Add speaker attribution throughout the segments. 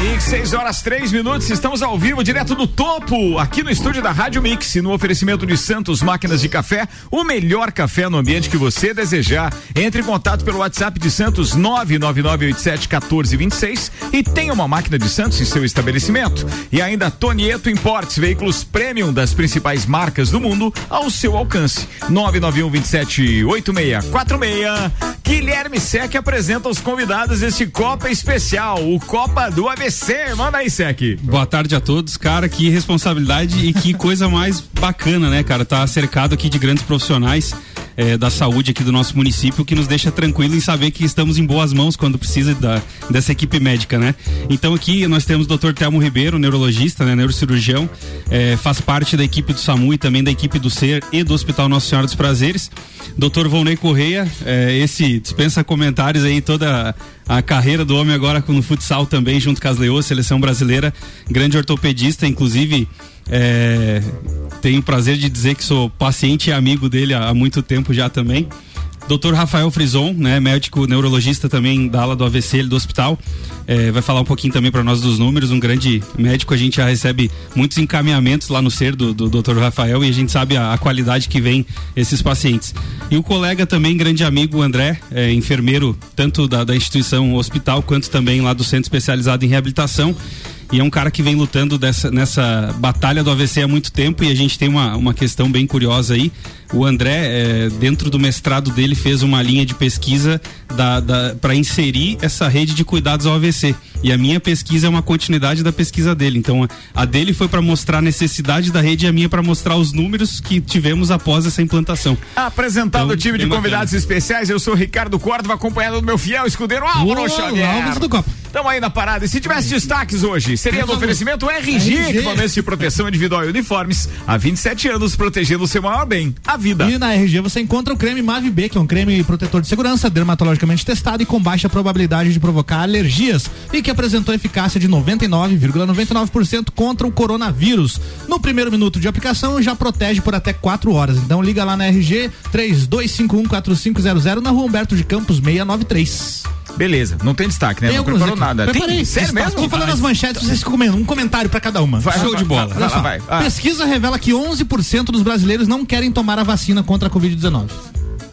Speaker 1: Mix, 6 horas 3 minutos, estamos ao vivo, direto do topo, aqui no estúdio da Rádio Mix, no oferecimento de Santos Máquinas de Café, o melhor café no ambiente que você desejar. Entre em contato pelo WhatsApp de Santos 999871426 e tenha uma máquina de Santos em seu estabelecimento. E ainda Tonieto Importes, veículos premium das principais marcas do mundo ao seu alcance. 991 27 8646. Guilherme Sec apresenta os convidados deste Copa Especial, o Copa do ABC. Manda aí, Sec.
Speaker 2: Boa tarde a todos, cara. Que responsabilidade e que coisa mais bacana, né, cara? Tá cercado aqui de grandes profissionais é, da saúde aqui do nosso município, que nos deixa tranquilo em saber que estamos em boas mãos quando precisa da, dessa equipe médica, né? Então aqui nós temos o Dr. Telmo Ribeiro, neurologista, né, neurocirurgião, é, faz parte da equipe do SAMU e também da equipe do SER e do Hospital Nossa Senhora dos Prazeres. Dr. Volney Correia, é, esse dispensa comentários aí toda a carreira do homem agora no futsal também, junto com as Leoas, seleção brasileira, grande ortopedista, inclusive é, tenho o prazer de dizer que sou paciente e amigo dele há muito tempo já também. Dr. Rafael Frison, né, médico neurologista também da ala do AVC do hospital, é, vai falar um pouquinho também para nós dos números. Um grande médico, a gente já recebe muitos encaminhamentos lá no ser do, do Dr. Rafael e a gente sabe a, a, qualidade que vem esses pacientes. E o colega também, grande amigo, André, é, enfermeiro tanto da, da instituição hospital quanto também lá do centro especializado em reabilitação e é um cara que vem lutando dessa, nessa batalha do AVC há muito tempo e a gente tem uma, uma questão bem curiosa aí. O André, é, dentro do mestrado dele, fez uma linha de pesquisa da, da para inserir essa rede de cuidados ao AVC. E a minha pesquisa é uma continuidade da pesquisa dele. Então, a, dele foi para mostrar a necessidade da rede e a minha para mostrar os números que tivemos após essa implantação.
Speaker 1: Apresentado então, o time de convidados bacana. especiais, eu sou Ricardo Córdova, acompanhado do meu fiel escudeiro Álvaro Xavier. Estamos aí na parada. E se tivesse destaques hoje, seria no oferecimento RG, RG. equipamentos de proteção individual e uniformes. Há 27 anos, protegendo o seu maior bem, a vida.
Speaker 3: E na RG você encontra o creme Mavi B, que é um creme protetor de segurança, dermatologicamente testado e com baixa probabilidade de provocar alergias e que apresentou eficácia de 99,99% ,99 contra o coronavírus. No primeiro minuto de aplicação já protege por até 4 horas. Então liga lá na RG 32514500 na Rua Humberto de Campos 693.
Speaker 1: Beleza, não tem destaque, né?
Speaker 3: Tem
Speaker 1: não
Speaker 3: preparou aqui. nada. Preparei. Tem, sério mesmo? Vou falando as manchetes, vocês comendo. Um comentário para cada uma.
Speaker 1: Vai, Show vai, de bola.
Speaker 3: Vai, vai, vai. Pesquisa revela que 11% dos brasileiros não querem tomar a vacina contra a Covid-19.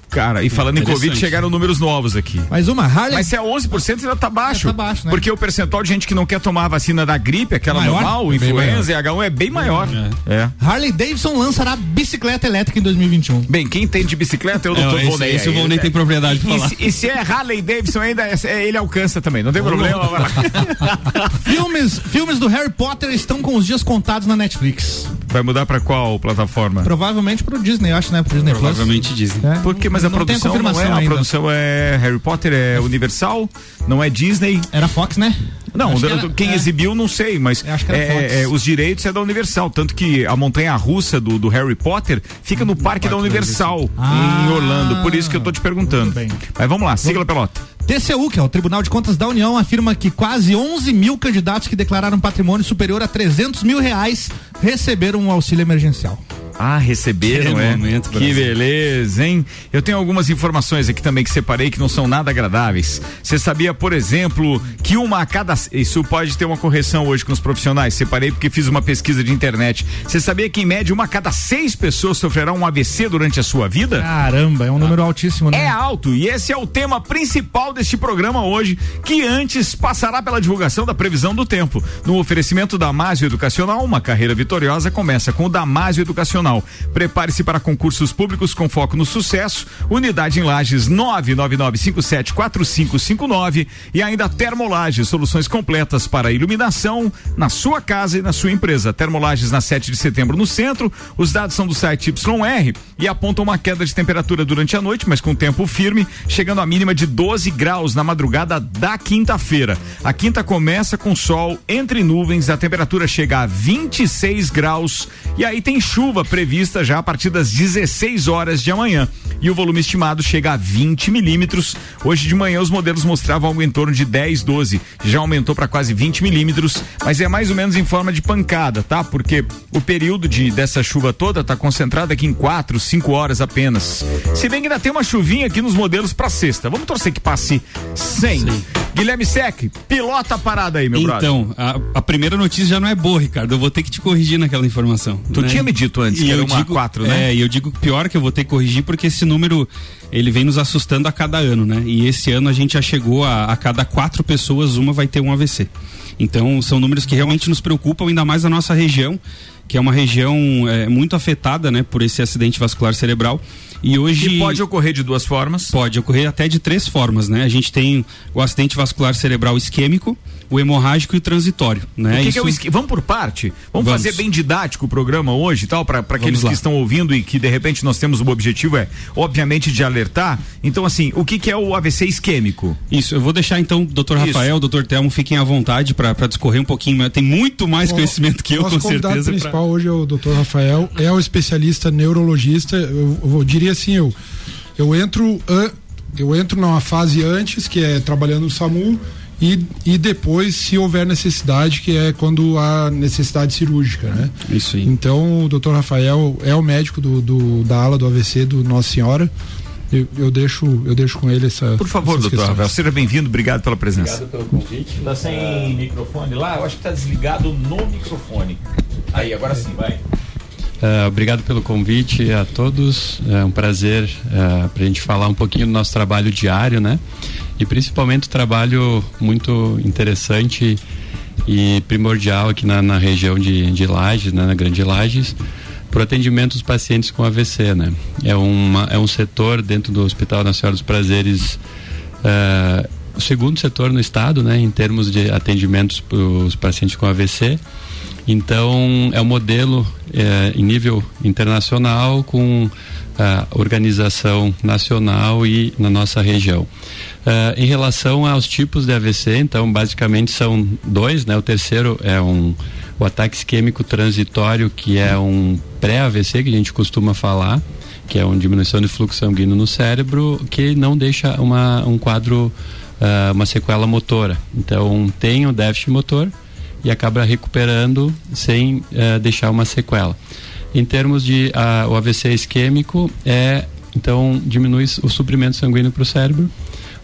Speaker 1: Cara, e falando em Covid, chegaram números novos aqui.
Speaker 3: Mais uma, Harley.
Speaker 1: Mas se é 11% ainda tá baixo.
Speaker 3: tá baixo, né?
Speaker 1: Porque o percentual de gente que não quer tomar a vacina da gripe, aquela maior? normal, é influenza e H1 é bem maior. É.
Speaker 3: é. Harley Davidson lançará bicicleta elétrica em 2021.
Speaker 1: Bem, quem tem de bicicleta é o Dr.
Speaker 2: Volney. Esse o Volney tem propriedade pra falar.
Speaker 1: E, e, se é Harley Davidson ainda, é, ele alcança também, não tem problema.
Speaker 3: filmes, filmes do Harry Potter estão com os dias contados na Netflix.
Speaker 1: Vai mudar pra qual plataforma?
Speaker 3: Provavelmente pro Disney, eu acho, né? Pro Disney
Speaker 2: Provavelmente Plus. Disney.
Speaker 1: É. Porque, mas a não produção não é, a produção é Harry Potter, é Universal, não é Disney.
Speaker 3: Era Fox, né?
Speaker 1: Não, era, quem é. exibiu não sei, mas é, é, os direitos é da Universal, tanto que a montanha russa do, do Harry Potter fica no, no parque, da Universal, ah, em Orlando, por isso que eu tô te perguntando. Mas vamos lá, siga a pelota.
Speaker 3: TCU, que é o Tribunal de Contas da União, afirma que quase 11 mil candidatos que declararam patrimônio superior a 300 mil reais receberam um auxílio emergencial.
Speaker 1: Ah, receberam, que é? Momento, que beleza, hein? Eu tenho algumas informações aqui também que separei que não são nada agradáveis. Você sabia, por exemplo, que uma a cada. Isso pode ter uma correção hoje com os profissionais. Separei porque fiz uma pesquisa de internet. Você sabia que, em média, uma a cada seis pessoas sofrerá um AVC durante a sua vida?
Speaker 3: Caramba, é um número ah. altíssimo, né?
Speaker 1: É alto, e esse é o tema principal deste programa hoje, que antes passará pela divulgação da previsão do tempo. No oferecimento da Damásio Educacional, uma carreira vitoriosa começa com o Damásio Educacional Nacional. Prepare-se para concursos públicos com foco no sucesso. Unidade em Lages 999574559 e ainda Termolages, soluções completas para iluminação na sua casa e na sua empresa. Termolages na 7 de setembro no centro. Os dados são do site YR e apontam uma queda de temperatura durante a noite, mas com tempo firme, chegando a mínima de 12 graus na madrugada da quinta-feira. A quinta começa com sol entre nuvens, a temperatura chega a 26 graus e aí tem chuva prevista já a partir das 16 horas de amanhã. E o volume estimado chega a 20 milímetros. Hoje de manhã os modelos mostravam algo em torno de 10, 12. Já aumentou para quase 20 milímetros, mas é mais ou menos em forma de pancada, tá? Porque o período de dessa chuva toda está concentrado aqui em 4, 5 horas apenas. Se bem que ainda tem uma chuvinha aqui nos modelos para sexta. Vamos torcer que passe sem. Sim. Guilherme Sec, pilota a parada aí, meu
Speaker 2: então, brother. Então, a, a, primeira notícia já não é boa, Ricardo. Eu vou ter que te corrigir naquela informação.
Speaker 1: Tu né? tinha me dito antes e que era uma
Speaker 2: digo,
Speaker 1: 4, né?
Speaker 2: É, e eu digo pior que eu vou ter que corrigir porque esse número ele vem nos assustando a cada ano, né? E esse ano a gente já chegou a, a cada quatro pessoas, uma vai ter um AVC. Então, são números que realmente nos preocupam, ainda mais na nossa região, que é uma região é, muito afetada, né, por esse acidente vascular cerebral. E hoje.
Speaker 1: E pode ocorrer de duas formas?
Speaker 2: Pode ocorrer até de três formas, né? A gente tem o acidente vascular cerebral isquêmico, o hemorrágico e o transitório, né?
Speaker 1: O que Isso... que é o isque... Vamos por parte? Vamos, Vamos, fazer bem didático o programa hoje e tal, para aqueles que estão ouvindo e que de repente nós temos o objetivo é, obviamente, de alertar. Então, assim, o que, que é o AVC isquêmico?
Speaker 2: Isso, eu vou deixar então, doutor Rafael, doutor Telmo, fiquem à vontade para discorrer um pouquinho, tem muito mais o, conhecimento que eu, com certeza. O convidado
Speaker 4: principal pra... hoje é o doutor Rafael, é o especialista neurologista, eu, eu diria assim, eu, eu entro, eu entro numa fase antes, que é trabalhando no SAMU, e, e depois, se houver necessidade, que é quando há necessidade cirúrgica, né?
Speaker 2: Isso aí.
Speaker 4: Então, o doutor Rafael é o médico do, do, da ala do AVC do Nossa Senhora. Eu, eu, deixo, eu deixo com ele essa.
Speaker 1: Por favor, doutor questões. Rafael, seja bem-vindo, obrigado pela presença. Obrigado pelo convite. Está sem microfone lá? Eu acho que está desligado no microfone. Aí, agora sim, vai.
Speaker 5: Uh, obrigado pelo convite a todos. É um prazer uh, é, para a gente falar um pouquinho do nosso trabalho diário, né? E principalmente o trabalho muito interessante e primordial aqui na, na região de, de Lages, né? na Grande Lages, para o atendimento dos pacientes com AVC, né? É, uma, é um setor dentro do Hospital Nacional dos Prazeres, uh, o segundo setor no estado, né? Em termos de atendimentos para os pacientes com AVC então, é um modelo é, em nível internacional com a organização nacional e na nossa região. Uh, em relação aos tipos de AVC, então basicamente são dois, né? O terceiro é um o ataque isquêmico transitório, que é um pré-AVC que a gente costuma falar, que é uma diminuição de fluxo sanguíneo no cérebro, que não deixa uma, um quadro, uh, uma sequela motora. Então tem o déficit motor, e acaba recuperando sem uh, deixar uma sequela. Em termos de uh, o AVC isquêmico, é então diminui o suprimento sanguíneo para o cérebro,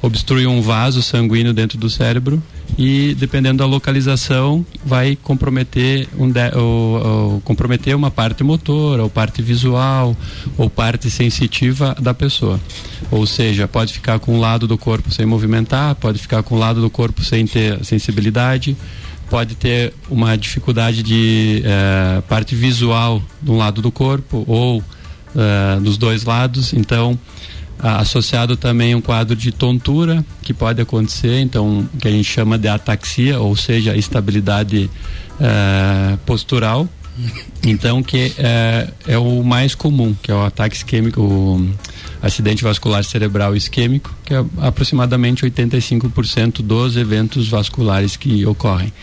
Speaker 5: obstrui um vaso sanguíneo dentro do cérebro e dependendo da localização vai comprometer um de, ou, ou, comprometer uma parte motora ou parte visual ou parte sensitiva da pessoa ou seja pode ficar com um lado do corpo sem movimentar pode ficar com um lado do corpo sem ter sensibilidade pode ter uma dificuldade de eh, parte visual de um lado do corpo ou eh, dos dois lados. Então, associado também um quadro de tontura que pode acontecer, então que a gente chama de ataxia, ou seja, estabilidade eh, postural. Então, que é, é, o mais comum, que é o ataque isquêmico, o acidente vascular cerebral isquêmico, que é aproximadamente 85% dos eventos vasculares que ocorrem.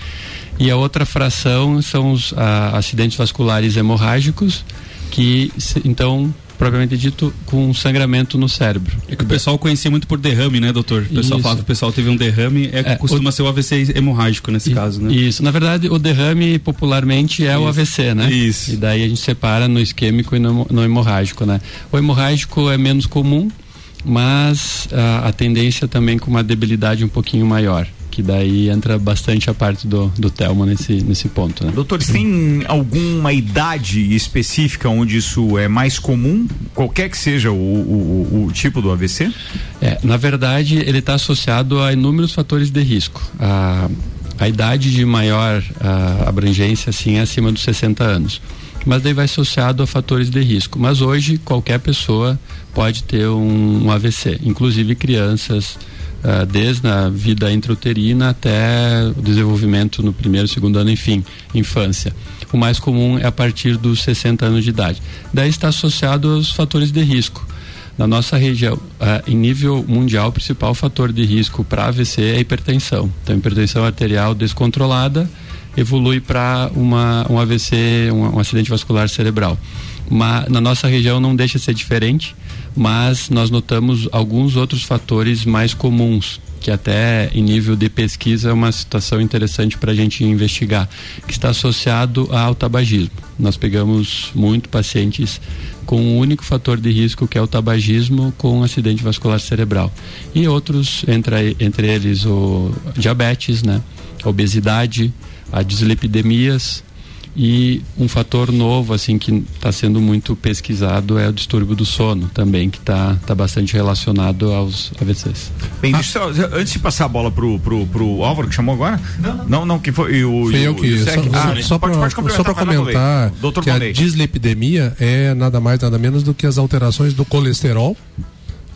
Speaker 5: E a outra fração são os a, acidentes vasculares hemorrágicos, que então propriamente dito, com sangramento no cérebro.
Speaker 2: É que o pessoal conhecia muito por derrame, né, doutor? O pessoal fala que o pessoal teve um derrame, é, é costuma o... ser o AVC hemorrágico nesse caso, né?
Speaker 5: Isso, na verdade, o derrame popularmente é isso. o AVC, né?
Speaker 2: Isso.
Speaker 5: E daí a gente separa no isquêmico e no, no hemorrágico, né? O hemorrágico é menos comum, mas a, a tendência também com uma debilidade um pouquinho maior que daí entra bastante a parte do, do Telmo nesse, nesse ponto. Né?
Speaker 1: Doutores, tem alguma idade específica onde isso é mais comum, qualquer que seja o, o, o tipo do AVC?
Speaker 5: É, na verdade, ele está associado a inúmeros fatores de risco. A, a idade de maior a, abrangência assim, é acima dos 60 anos mas daí vai associado a fatores de risco. Mas hoje qualquer pessoa pode ter um, um AVC, inclusive crianças, uh, desde a vida intrauterina até o desenvolvimento no primeiro, segundo ano, enfim, infância. O mais comum é a partir dos 60 anos de idade. Daí está associado aos fatores de risco. Na nossa região, uh, em nível mundial, o principal fator de risco para AVC é a hipertensão. Então, hipertensão arterial descontrolada evolui para um AVC, um, um acidente vascular cerebral. Mas na nossa região não deixa de ser diferente, mas nós notamos alguns outros fatores mais comuns que até em nível de pesquisa é uma situação interessante para a gente investigar, que está associado ao tabagismo. Nós pegamos muito pacientes com um único fator de risco que é o tabagismo com acidente vascular cerebral e outros entre entre eles o diabetes, né, a obesidade, a dislipidemias e um fator novo, assim, que está sendo muito pesquisado é o distúrbio do sono também, que está tá bastante relacionado aos AVCs.
Speaker 1: Bem, ah. só, antes de passar a bola pro, pro, pro Álvaro, que chamou agora? Não, não, não que foi o.
Speaker 6: Foi eu que. Só, ah, só para comentar
Speaker 1: Doutor
Speaker 6: que a dislipidemia é nada mais, nada menos do que as alterações do colesterol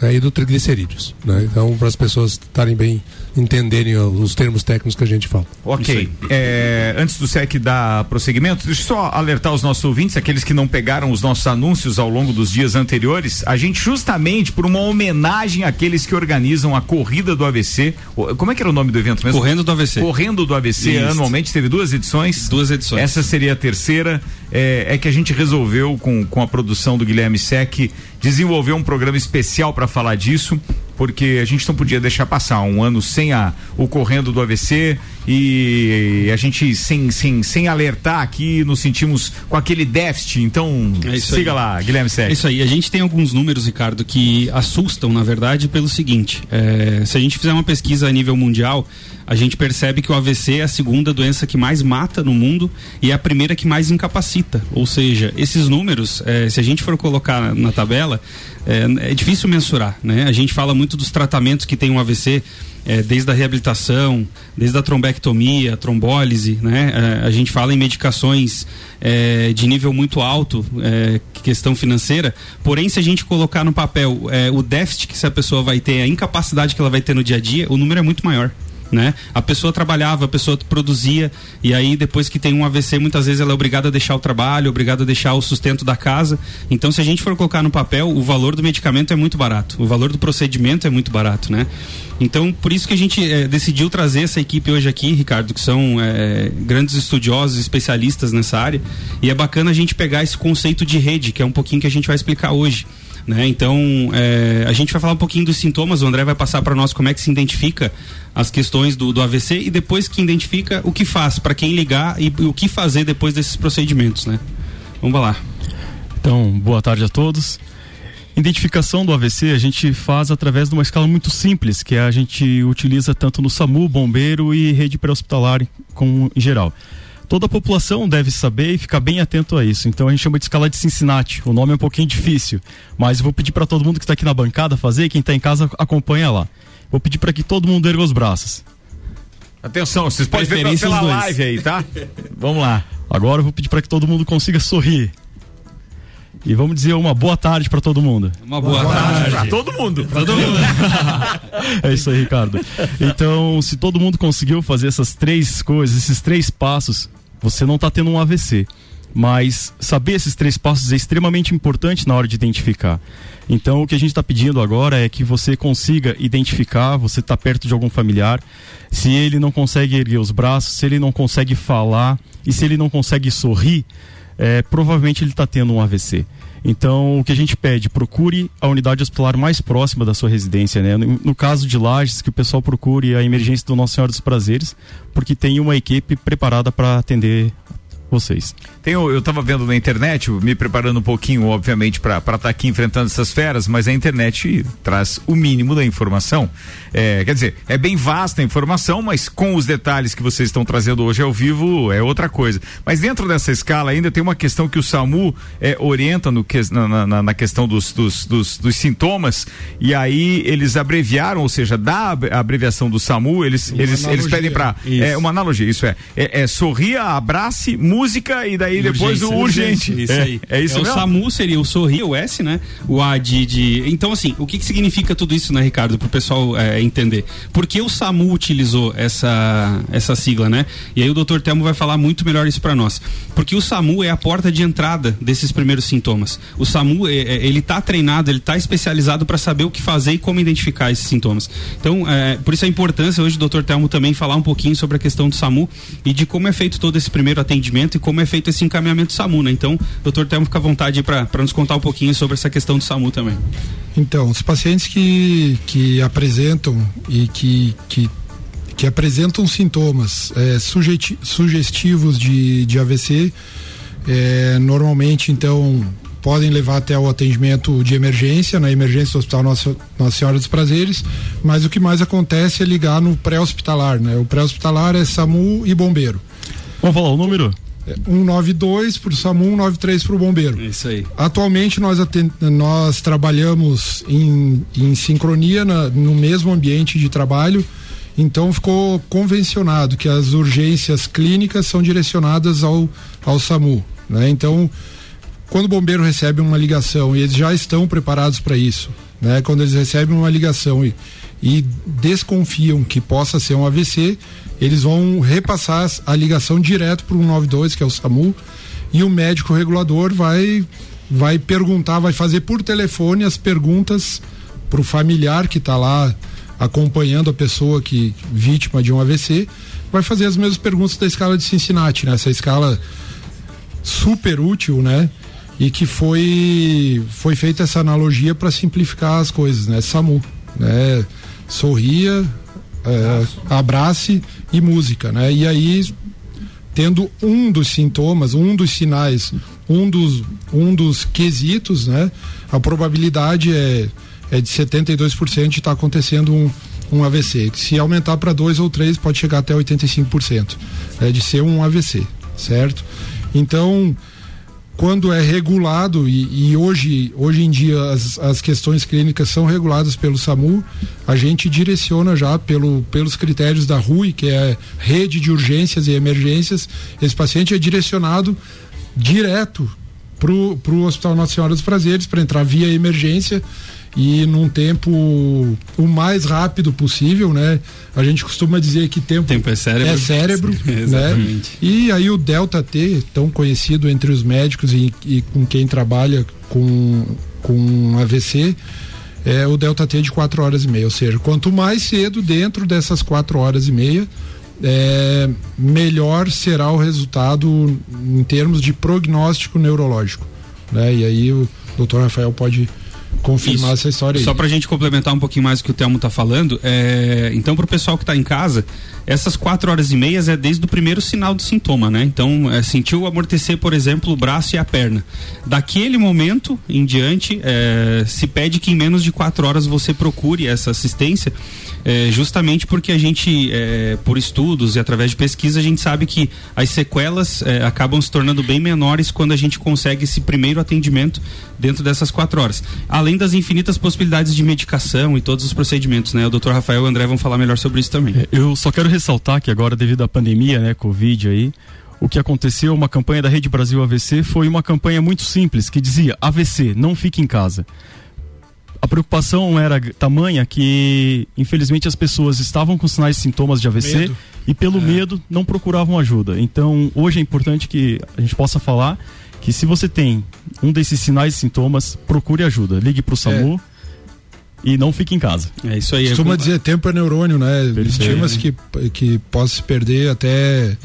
Speaker 6: né, e do triglicerídeos. Né? Então, para as pessoas estarem bem, entenderem os termos técnicos que a gente fala.
Speaker 1: Ok. É, antes do SEC dar prosseguimento, deixa eu só alertar os nossos ouvintes, aqueles que não pegaram os nossos anúncios ao longo dos dias anteriores, a gente justamente por uma homenagem àqueles que organizam a corrida do AVC, como é que era o nome do evento mesmo?
Speaker 2: Correndo do AVC.
Speaker 1: Correndo do AVC, Isso. anualmente teve duas edições.
Speaker 2: Duas edições.
Speaker 1: Essa seria a terceira. É, é que a gente resolveu com, com a produção do Guilherme Sec desenvolver um programa especial para falar disso, porque a gente não podia deixar passar um ano sem a, o correndo do AVC e a gente sem, sem, sem alertar aqui nos sentimos com aquele déficit. Então, é siga aí. lá, Guilherme Sec.
Speaker 2: É isso aí. A gente tem alguns números, Ricardo, que assustam, na verdade, pelo seguinte: é, se a gente fizer uma pesquisa a nível mundial, a gente percebe que o AVC é a segunda doença que mais mata no mundo e é a primeira que mais incapacita. Ou seja, esses números, é, se a gente for colocar na, na tabela, é, é, difícil mensurar. Né? A gente fala muito dos tratamentos que tem um AVC. É, desde a reabilitação, desde a trombectomia, a trombólise, né? A gente fala em medicações de nível muito alto, questão financeira. Porém, se a gente colocar no papel o déficit que essa pessoa vai ter, a incapacidade que ela vai ter no dia a dia, o número é muito maior né? A pessoa trabalhava, a pessoa produzia e aí depois que tem um AVC, muitas vezes ela é obrigada a deixar o trabalho, obrigada a deixar o sustento da casa. Então, se a gente for colocar no papel, o valor do medicamento é muito barato, o valor do procedimento é muito barato, né? Então, por isso que a gente é, decidiu trazer essa equipe hoje aqui, Ricardo, que são é, grandes estudiosos, especialistas nessa área. E é bacana a gente pegar esse conceito de rede, que é um pouquinho que a gente vai explicar hoje. Né? Então, é, a gente vai falar um pouquinho dos sintomas, o André vai passar para nós como é que se identifica as questões do, do AVC e depois que identifica o que faz, para quem ligar e, e, o que fazer depois desses procedimentos. Né? Vamos lá.
Speaker 7: Então, boa tarde a todos. Identificação do AVC a gente faz através de uma escala muito simples, que a gente utiliza tanto no SAMU, bombeiro e rede pré-hospitalar em geral toda a população deve saber e ficar bem atento a isso. Então a gente chama de escala de Cincinnati. O nome é um pouquinho difícil, mas eu vou pedir para todo mundo que está aqui na bancada fazer, quem está em casa acompanha lá. Vou pedir para que todo mundo erga os braços.
Speaker 1: Atenção, vocês podem ver pela live aí, tá? Vamos lá.
Speaker 7: Agora eu vou pedir para que todo mundo consiga sorrir. E vamos dizer uma boa tarde para todo mundo.
Speaker 2: Uma boa, boa tarde.
Speaker 1: Para todo mundo.
Speaker 2: Todo mundo.
Speaker 7: é isso aí, Ricardo. Então, se todo mundo conseguiu fazer essas três coisas, esses três passos, você não está tendo um AVC. Mas saber esses três passos é extremamente importante na hora de identificar. Então, o que a gente está pedindo agora é que você consiga identificar, você está perto de algum familiar, se ele não consegue erguer os braços, se ele não consegue falar e se ele não consegue sorrir, é, provavelmente ele está tendo um AVC. Então, o que a gente pede, procure a unidade hospitalar mais próxima da sua residência, né? No, no, caso de Lages, que o pessoal procure a emergência do Nossa Senhora dos Prazeres, porque tem uma equipe preparada para atender vocês.
Speaker 1: Tenho, eu estava vendo na internet, me preparando um pouquinho, obviamente, para estar tá aqui enfrentando essas feras, mas a internet traz o mínimo da informação. É, quer dizer, é bem vasta a informação, mas com os detalhes que vocês estão trazendo hoje ao vivo é outra coisa. Mas dentro dessa escala ainda tem uma questão que o SAMU é, orienta no que, na, na, na questão dos, dos, dos, dos, sintomas, e aí eles abreviaram, ou seja, da abreviação do SAMU, eles, eles, eles pedem para. É uma analogia, isso é. É, é sorria, abrace, mude música e daí depois o urgente.
Speaker 2: Isso é, aí. É isso é, mesmo? O SAMU seria o sorrir, o S, né? O A de, de... Então, assim, o que, que significa tudo isso, né, Ricardo? Para o pessoal é, entender. Por que o SAMU utilizou essa, essa sigla, né? E aí o doutor Telmo vai falar muito melhor isso para nós. Porque o SAMU é a porta de entrada desses primeiros sintomas. O SAMU, é, é ele tá treinado, ele tá especializado para saber o que fazer e como identificar esses sintomas. Então, é, por isso a importância hoje do doutor Telmo também falar um pouquinho sobre a questão do SAMU e de como é feito todo esse primeiro atendimento atendimento e como é feito esse encaminhamento do SAMU, né? Então, doutor Telmo, fica à vontade para nos contar um pouquinho sobre essa questão do SAMU também.
Speaker 4: Então, os pacientes que, que apresentam e que, que, que apresentam sintomas é, sugestivos de, de AVC, é, normalmente, então, podem levar até o atendimento de emergência, na emergência do Hospital Nossa, Nossa Senhora dos Prazeres, mas o que mais acontece é ligar no pré-hospitalar, né? O pré-hospitalar é SAMU e bombeiro.
Speaker 8: Vamos falar o número?
Speaker 4: É 192 para o SAMU, 193 para o bombeiro.
Speaker 2: Isso aí.
Speaker 4: Atualmente nós, nós trabalhamos em, em sincronia na, no mesmo ambiente de trabalho, então ficou convencionado que as urgências clínicas são direcionadas ao, ao SAMU. Né? Então, quando o bombeiro recebe uma ligação e eles já estão preparados para isso, né? Quando eles recebem uma ligação e, e desconfiam que possa ser um AVC, eles vão repassar a ligação direto para o 192, que é o SAMU, e o médico regulador vai vai perguntar, vai fazer por telefone as perguntas para o familiar que está lá acompanhando a pessoa que vítima de um AVC, vai fazer as mesmas perguntas da escala de Cincinnati, né? Essa escala super útil, né? e que foi foi feita essa analogia para simplificar as coisas, né? SAMU, né? Sorria, é, abrace e música, né? E aí tendo um dos sintomas, um dos sinais, um dos um dos quesitos, né? A probabilidade é é de 72% de estar acontecendo um um AVC. Se aumentar para dois ou três, pode chegar até 85%. É de ser um AVC, certo? Então, quando é regulado e, e, hoje, hoje em dia as, as questões clínicas são reguladas pelo SAMU, a gente direciona já pelo, pelos critérios da RUI, que é Rede de Urgências e Emergências, esse paciente é direcionado direto para o Hospital Nossa Senhora dos Prazeres para entrar via emergência e num tempo o mais rápido possível, né? A gente costuma dizer que tempo,
Speaker 2: tempo é cérebro,
Speaker 4: é cérebro né? E aí o delta T, tão conhecido entre os médicos e, e com quem trabalha com com AVC, é o delta T de 4 horas e meia, ou seja, quanto mais cedo dentro dessas 4 horas e meia, é, melhor será o resultado em termos de prognóstico neurológico, né? E aí o doutor Rafael pode confirmar Isso. essa história aí.
Speaker 2: Só pra gente complementar um pouquinho mais o que o Telmo tá falando, é... então pro pessoal que tá em casa, essas quatro horas e meias é desde o primeiro sinal do sintoma, né? Então, é, sentiu amortecer, por exemplo, o braço e a perna. Daquele momento em diante, é, se pede que em menos de quatro horas você procure essa assistência, é, justamente porque a gente, é, por estudos e através de pesquisa, a gente sabe que as sequelas é, acabam se tornando bem menores quando a gente consegue esse primeiro atendimento dentro dessas quatro horas. Além das infinitas possibilidades de medicação e todos os procedimentos, né? O doutor Rafael e o André vão falar melhor sobre isso também. É,
Speaker 8: eu só quero ressaltar que agora, devido à pandemia, né, Covid aí, o que aconteceu, uma campanha da Rede Brasil AVC foi uma campanha muito simples, que dizia AVC, não fique em casa. A preocupação era tamanha que, infelizmente, as pessoas estavam com sinais e sintomas de AVC medo. e, pelo é. medo, não procuravam ajuda. Então, hoje é importante que a gente possa falar que se você tem um desses sinais e sintomas, procure ajuda. Ligue para o SAMU. É e não fique em casa.
Speaker 4: É isso aí. Costuma é dizer tempo é neurônio, né? Estima-se que, que possa se perder até,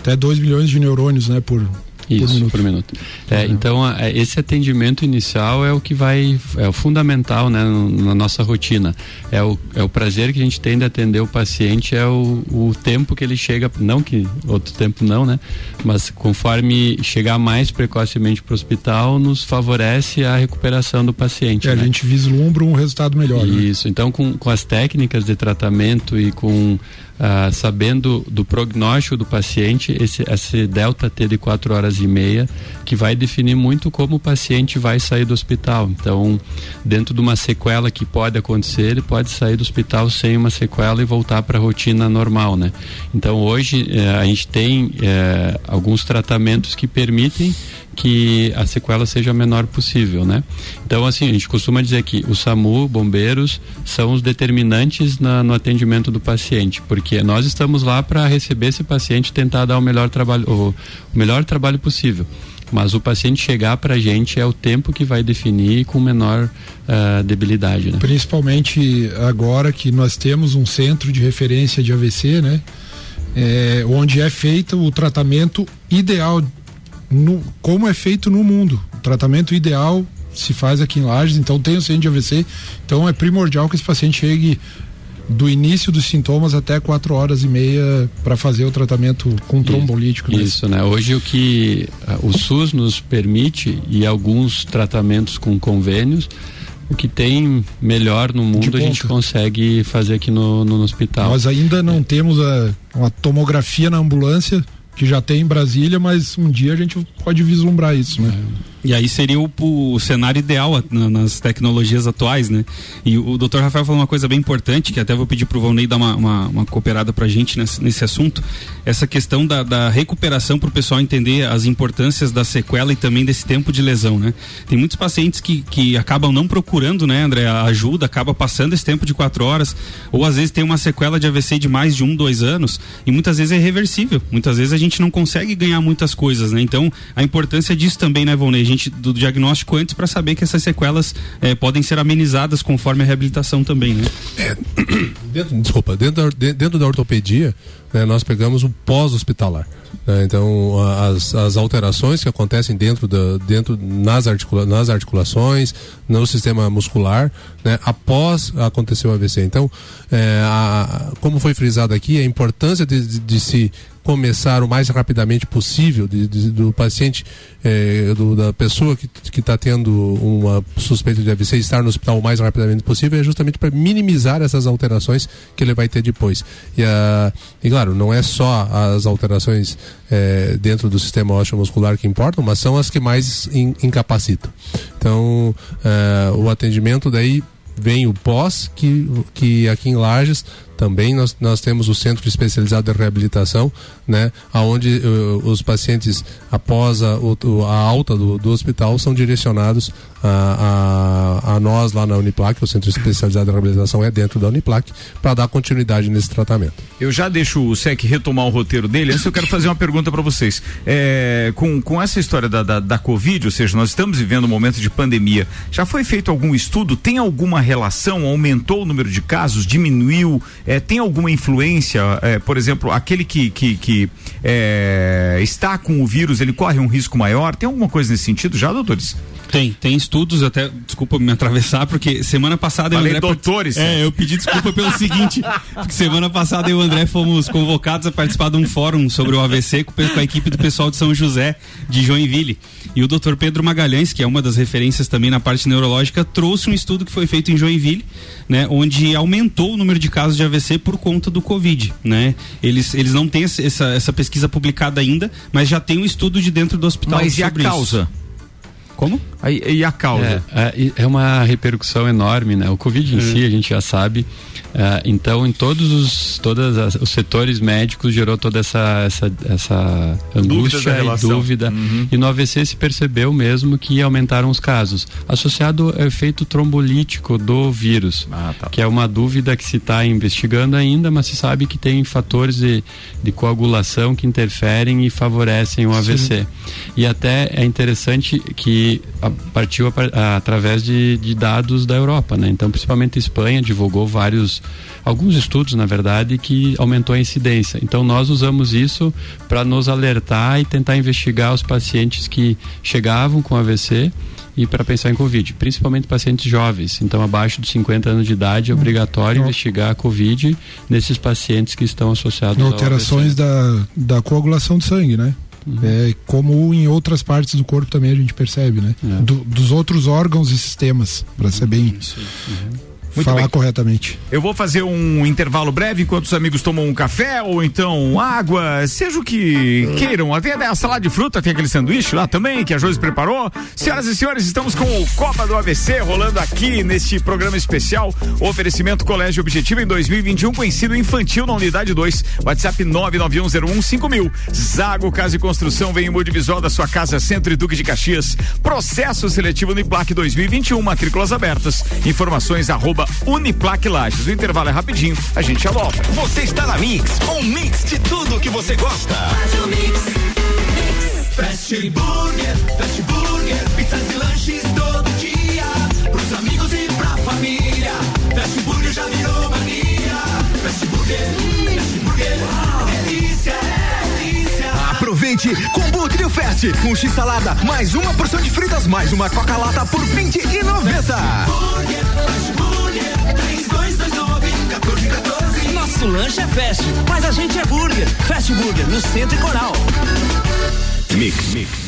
Speaker 4: até 2 milhões de neurônios, né? Por,
Speaker 5: isso, por minuto. Por minuto. É, então, esse atendimento inicial é o que vai, é o fundamental né, na nossa rotina. É o, é o prazer que a gente tem de atender o paciente, é o, o tempo que ele chega, não que outro tempo não, né? Mas conforme chegar mais precocemente para o hospital, nos favorece a recuperação do paciente.
Speaker 4: É,
Speaker 5: né?
Speaker 4: A gente vislumbra um resultado melhor.
Speaker 5: Né? Isso, né? então com, com as técnicas de tratamento e com ah, sabendo do prognóstico do paciente, esse, esse delta T de 4 horas e meia, que vai definir muito como o paciente vai sair do hospital. Então, dentro de uma sequela que pode acontecer, ele pode sair do hospital sem uma sequela e voltar para a rotina normal, né? Então, hoje eh, a gente tem eh, alguns tratamentos que permitem que a sequela seja a menor possível, né? Então, assim, a gente costuma dizer que o SAMU, bombeiros, são os determinantes na, no atendimento do paciente, porque nós estamos lá para receber esse paciente tentar dar o melhor trabalho, o, o melhor trabalho possível. Mas o paciente chegar para a gente é o tempo que vai definir com menor uh, debilidade. Né?
Speaker 4: Principalmente agora que nós temos um centro de referência de AVC, né? é, onde é feito o tratamento ideal, no, como é feito no mundo. O tratamento ideal se faz aqui em Lages, então tem o centro de AVC, então é primordial que esse paciente chegue do início dos sintomas até quatro horas e meia para fazer o tratamento com trombolítico. né?
Speaker 5: Isso, né? Hoje o que ah, o SUS nos permite e alguns tratamentos com convênios, o que tem melhor no mundo a gente consegue fazer aqui no, no hospital.
Speaker 4: Nós ainda não temos a, uma tomografia na ambulância que já tem em Brasília, mas um dia a gente pode vislumbrar isso, né?
Speaker 2: E aí seria o, o cenário ideal a- na- nas tecnologias atuais, né? E o Dr. Rafael falou uma coisa bem importante, que até vou pedir pro Valnei dar uma, uma, uma cooperada pra gente nesse, nesse assunto. Essa questão da, da recuperação pro pessoal entender as importâncias da sequela e também desse tempo de lesão, né? Tem muitos pacientes que, que acabam não procurando, né, André, a ajuda, acaba passando esse tempo de quatro horas, ou às vezes tem uma sequela de AVC de mais de um, dois anos, e muitas vezes é irreversível. Muitas vezes a gente não consegue ganhar muitas coisas, né? Então, a importância disso também, né, Volney? Gente, do diagnóstico antes, para saber que essas sequelas eh, podem ser amenizadas conforme a reabilitação também, né?
Speaker 6: Dentro, desculpa, dentro da, de- dentro da ortopedia, né, nós pegamos o pós-hospitalar. né? então, as, as alterações que acontecem dentro, da, dentro nas, articula, nas articulações, no sistema muscular, né, após acontecer o AVC. Então, é, a- como foi frisado aqui, a importância de, de- de se começar o mais rapidamente possível de- de- do paciente, eh, do- da pessoa que está tendo uma suspeita de AVC estar no hospital o mais rapidamente possível é justamente para minimizar essas alterações que ele vai ter depois. E, a, e claro, não é só as alterações eh, dentro do sistema osteomuscular que importam, mas são as que mais in- incapacitam. Então, eh, o atendimento daí vem o pós, que, que aqui em Lages também nós, nós temos o Centro Especializado de Reabilitação, né, onde os pacientes, após a, o- a alta do, do hospital, são direcionados a, a, a nós lá na Uniplac, o Centro Especializado de Reabilitação é dentro da Uniplac, para dar continuidade nesse tratamento.
Speaker 1: Eu já deixo o SEC retomar o roteiro dele. Antes eu quero fazer uma pergunta para vocês. É, com, com essa história da, da, da Covid, ou seja, nós estamos vivendo um momento de pandemia, já foi feito algum estudo? Tem alguma relação? Aumentou o número de casos? Diminuiu? É, tem alguma influência? É, por exemplo, aquele que, que, que é, está com o vírus, ele corre um risco maior? Tem alguma coisa nesse sentido já, doutores?
Speaker 2: Tem, tem estudos, até, desculpa me atravessar, porque semana passada eu
Speaker 1: Falei
Speaker 2: André.
Speaker 1: doutores.
Speaker 2: É, eu pedi desculpa pelo seguinte, porque semana passada eu e o André fomos convocados a participar de um fórum sobre o AVC com, com a equipe do pessoal de São José, de Joinville. E o Dr. Pedro Magalhães, que é uma das referências também na parte neurológica, trouxe um estudo que foi feito em Joinville, né, onde aumentou o número de casos de AVC por conta do Covid, né? Eles, eles não têm essa, essa- pesquisa publicada ainda, mas já tem um estudo de dentro do hospital
Speaker 1: Mas e a
Speaker 2: sobre isso. Como?
Speaker 1: Aí, e a causa?
Speaker 5: É, é, e é uma repercussão enorme, né? O Covid em si, a gente já sabe. é, então, em todos os, todas as- os setores médicos gerou toda essa, essa, essa angústia e dúvida. E no AVC se percebeu mesmo que aumentaram os casos, associado ao efeito trombolítico do vírus,
Speaker 1: Ah, tá.
Speaker 5: que é uma dúvida que se está investigando ainda, mas se sabe que tem fatores de, de coagulação que interferem e favorecem o AVC. E até é interessante que a- partiu a par- a- através de, de dados da Europa, né? Então, principalmente a Espanha divulgou vários, alguns estudos, na verdade, que aumentou a incidência. Então, nós usamos isso para nos alertar e tentar investigar os pacientes que chegavam com AVC e para pensar em Covid, principalmente pacientes jovens. Então, abaixo de 50 anos de idade, é obrigatório investigar a Covid nesses pacientes que estão associados ao
Speaker 4: alterações
Speaker 5: AVC.
Speaker 4: da, da coagulação de sangue, né? É como em outras partes do corpo também a gente percebe, né?
Speaker 5: É.
Speaker 4: Do- dos outros órgãos e sistemas, para ser bem
Speaker 1: Muito
Speaker 4: falar
Speaker 1: bem.
Speaker 4: corretamente.
Speaker 1: Eu vou fazer um intervalo breve enquanto os amigos tomam um café ou então água, seja o que queiram. Tem a salada de fruta, tem aquele sanduíche lá também que a Josi preparou. Senhoras e senhores, estamos com o Copa do ABC rolando aqui neste programa especial. Oferecimento Colégio Objetivo em 2021 com ensino infantil na unidade 2. WhatsApp 991015000. Zago Casa e Construção vem em Multivisual da sua casa Centro e Duque de Caxias. Processo seletivo Uniplac 2021, matrículas abertas. Informações arroba Uniplac Lages. O intervalo é rapidinho, a gente já volta.
Speaker 9: Você está na Mix, um mix de tudo que você gosta.
Speaker 10: Fast Burger, Fast Burger, pizzas e lanches todo dia. Pros amigos e pra família. Fast Burger já virou mania. Fast Burger,
Speaker 9: quente. Combo Trio Fest, um X salada, mais uma porção de fritas, mais uma Coca-Lata por vinte e noventa.
Speaker 10: Nosso lanche é fast, mas a gente é burger. Fast Burger, no Centro e Coral.
Speaker 9: Mix.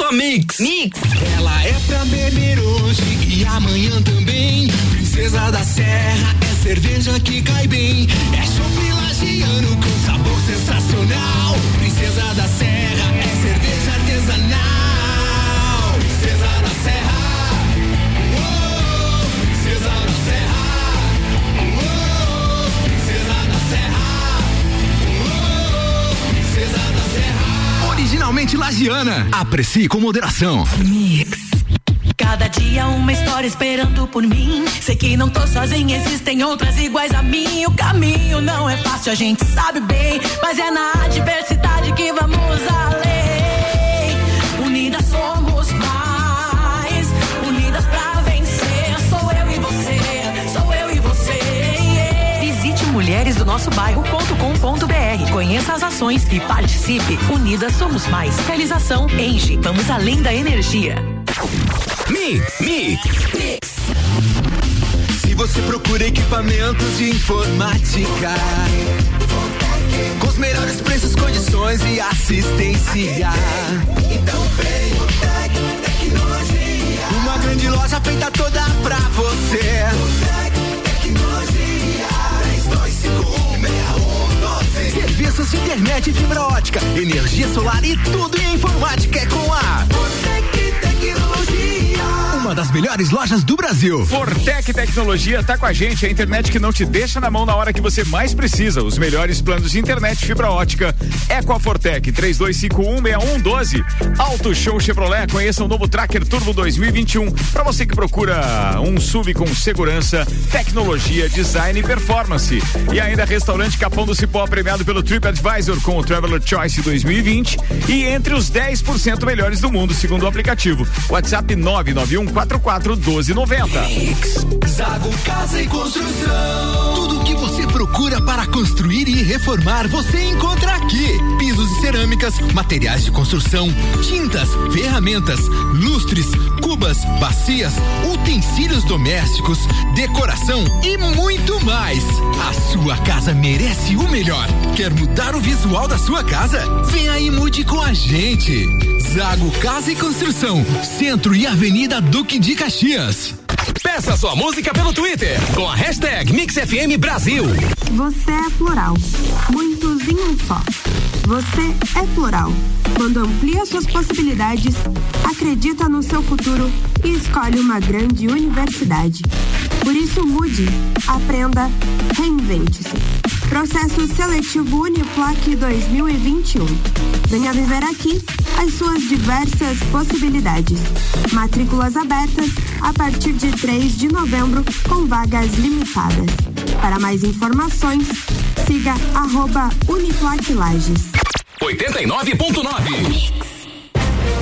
Speaker 9: a Mix. Mix. Ela é pra beber hoje e amanhã também. Princesa da Serra é cerveja que cai bem. É chopp lagiano com sabor sensacional. Princesa da Serra Serra. Originalmente lagiana. Aprecie com moderação.
Speaker 11: Cada dia uma história esperando por mim. Sei que não tô sozinha, existem outras iguais a mim. O caminho não é fácil, a gente sabe bem. Mas é na adversidade que vamos além. mulheresdonossobairro.com.br. Conheça as ações e participe. Unidas somos mais. Realização Engie. Vamos além da energia.
Speaker 9: Mix, mix, Se você procura equipamentos de informática, com os melhores preços, condições e assistência, internet, fibra ótica, energia solar e tudo em informática é com a. Uma das melhores lojas do Brasil.
Speaker 1: Fortec Tecnologia tá com a gente, a internet que não te deixa na mão na hora que você mais precisa. Os melhores planos de internet fibra ótica é com a Fortec 32516112. Auto Show Chevrolet, conheça o novo Tracker Turbo 2021 para você que procura um SUV com segurança, tecnologia, design e performance. E ainda Restaurante Capão do Cipó premiado pelo TripAdvisor com o Traveler Choice 2020 e entre os 10% melhores do mundo segundo o aplicativo. WhatsApp 99144 1290.
Speaker 9: Zago Casa e Construção. Tudo que você procura para construir e reformar, você encontra aqui. Pisos e cerâmicas, materiais de construção, tintas, ferramentas, lustres, cubas, bacias, utensílios domésticos, decoração e muito mais. A sua casa merece o melhor. Quer mudar o visual da sua casa? Aí e mude com a gente. Zago Casa e Construção, Centro e Avenida Duque de Caxias. Peça sua música pelo Twitter com a hashtag MixFM Brasil.
Speaker 12: Você é plural. Muitos em um só. Você é plural. Quando amplia suas possibilidades, acredita no seu futuro e escolhe uma grande universidade. Por isso, mude, aprenda, reinvente-se. Processo Seletivo Uniplac 2021. Venha viver aqui as suas diversas possibilidades. Matrículas abertas a partir de 3 de novembro com vagas limitadas. Para mais informações, siga arroba Uniplac Lages.
Speaker 9: 89.9.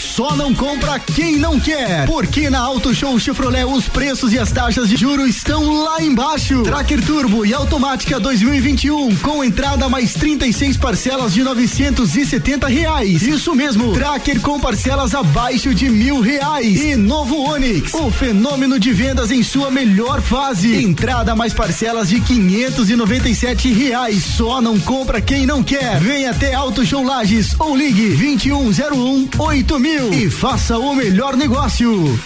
Speaker 13: Só não compra quem não quer. Porque na Auto Show Chevrolet os preços e as taxas de juros estão lá embaixo. Tracker Turbo e automática 2021 com entrada mais 36 parcelas de 970 reais. Isso mesmo. Tracker com parcelas abaixo de mil reais. E novo Onix, o fenômeno de vendas em sua melhor fase. Entrada mais parcelas de 597 reais. Só não compra quem não quer. Vem até Auto Show Lages ou ligue 2101 8000 e faça o melhor negócio.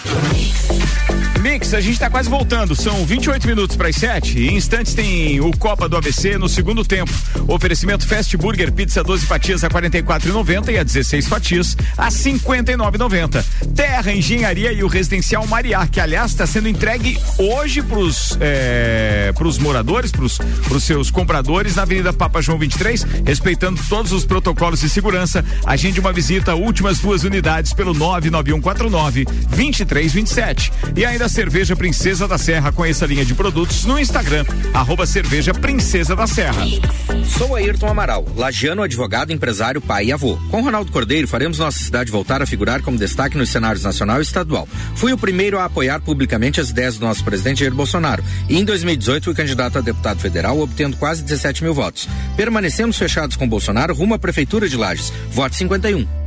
Speaker 1: Mix, a gente tá quase voltando. São 28 minutos para as 7. Em instantes tem o Copa do ABC no segundo tempo. Oferecimento Fast Burger, pizza 12 fatias a 44,90 e a 16 fatias a 59,90. Terra Engenharia e o Residencial Mariá, que aliás está sendo entregue hoje pros, é, pros moradores, pros, pros seus compradores na Avenida Papa João 23, respeitando todos os protocolos de segurança. Agende uma visita, últimas duas unidades pelo 99149 2327. E ainda Cerveja Princesa da Serra. Conheça a linha de produtos no Instagram, arroba Cerveja Princesa da Serra.
Speaker 14: Sou Ayrton Amaral, lagiano, advogado, empresário, pai e avô. Com Ronaldo Cordeiro, faremos nossa cidade voltar a figurar como destaque nos cenários nacional e estadual. Fui o primeiro a apoiar publicamente as ideias do nosso presidente Jair Bolsonaro e em 2018 fui candidato a deputado federal, obtendo quase 17 mil votos. Permanecemos fechados com Bolsonaro rumo à Prefeitura de Lages. Voto 51.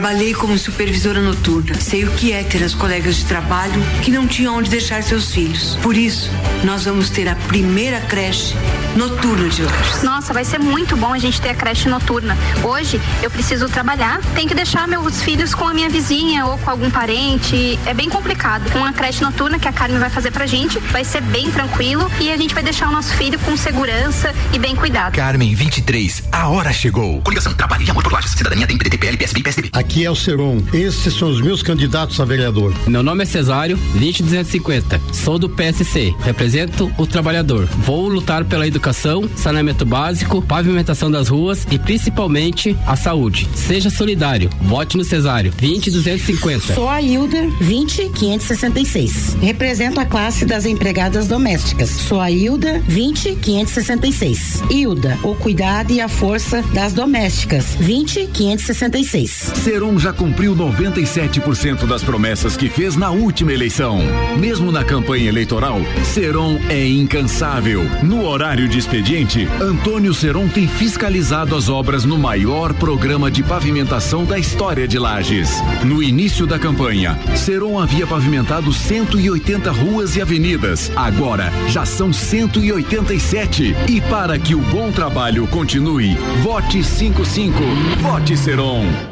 Speaker 15: Trabalhei como supervisora noturna. Sei o que é ter as colegas de trabalho que não tinham onde deixar seus filhos. Por isso, nós vamos ter a primeira creche noturna de Lages.
Speaker 16: Nossa, vai ser muito bom a gente ter a creche noturna. Hoje eu preciso trabalhar, tenho que deixar meus filhos com a minha vizinha ou com algum parente. É bem complicado. Uma creche noturna que a Carmen vai fazer pra gente vai ser bem tranquilo e a gente vai deixar o nosso filho com segurança e bem cuidado.
Speaker 13: Carmen 23, a hora chegou. Coligação Trabalho e Amor por Lages. Cidadania tem PDT, PL, PSB PSDB.
Speaker 17: Aqui é o Seron. Esses são os meus candidatos a vereador.
Speaker 11: Meu nome é Cesário, 20250. Sou do PSC. Represento o trabalhador. Vou lutar pela educação, saneamento básico, pavimentação das ruas e principalmente a saúde. Seja solidário. Vote no Cesário, 20250.
Speaker 18: Sou a Hilda 20566. Represento a classe das empregadas domésticas. Sou a Hilda 20566. Hilda, o cuidado e a força das domésticas. 20566.
Speaker 19: Seron já cumpriu 97% das promessas que fez na última eleição. Mesmo na campanha eleitoral, Seron é incansável. No horário de expediente, Antônio Seron tem fiscalizado as obras no maior programa de pavimentação da história de Lages. No início da campanha, Seron havia pavimentado 180 ruas e avenidas. Agora já são 187. E para que o bom trabalho continue, vote 55. Vote Seron.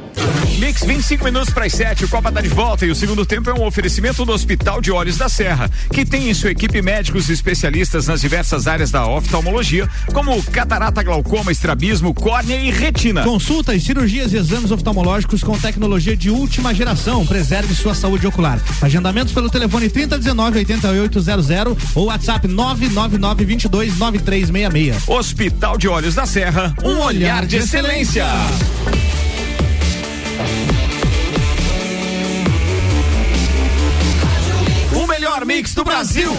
Speaker 1: Mix 25 minutos para as 7, o Copa tá de volta e o segundo tempo é um oferecimento do Hospital de Olhos da Serra, que tem em sua equipe médicos especialistas nas diversas áreas da oftalmologia, como catarata, glaucoma, estrabismo, córnea e retina.
Speaker 3: Consultas, cirurgias e exames oftalmológicos com tecnologia de última geração. Preserve sua saúde ocular. Agendamentos pelo telefone 3019 8800 ou WhatsApp 999 22 9366.
Speaker 1: Hospital de Olhos da Serra, um, olhar de excelência. O mix do Brasil.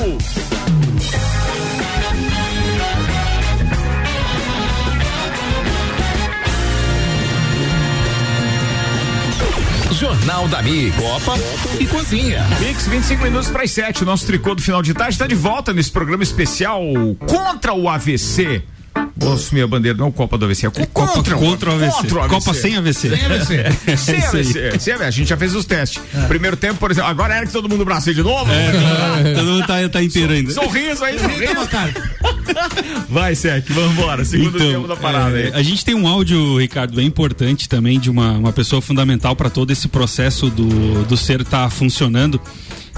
Speaker 13: Jornal da Mi, Copa e Cozinha.
Speaker 1: Mix 25 minutos para as 7. Nosso tricô do final de tarde está de volta nesse programa especial contra o AVC. Vou assumir a bandeira, não Copa do AVC, é
Speaker 2: Copa
Speaker 1: contra,
Speaker 2: contra o AVC.
Speaker 1: Contra o
Speaker 2: Copa sem AVC.
Speaker 1: Sem AVC.
Speaker 2: É
Speaker 1: sem
Speaker 2: aí.
Speaker 1: AVC. Sem AVC. A gente já fez os testes. Primeiro tempo, por exemplo, agora era que todo mundo braço de novo?
Speaker 2: É, todo mundo tá, tá inteiro ainda.
Speaker 1: Sorriso aí, sorriso. Vai, Sec, vamos embora. Segundo tempo da parada
Speaker 2: é,
Speaker 1: aí.
Speaker 2: A gente tem um áudio, Ricardo, bem importante também de uma, uma pessoa fundamental para todo esse processo do, do ser estar funcionando.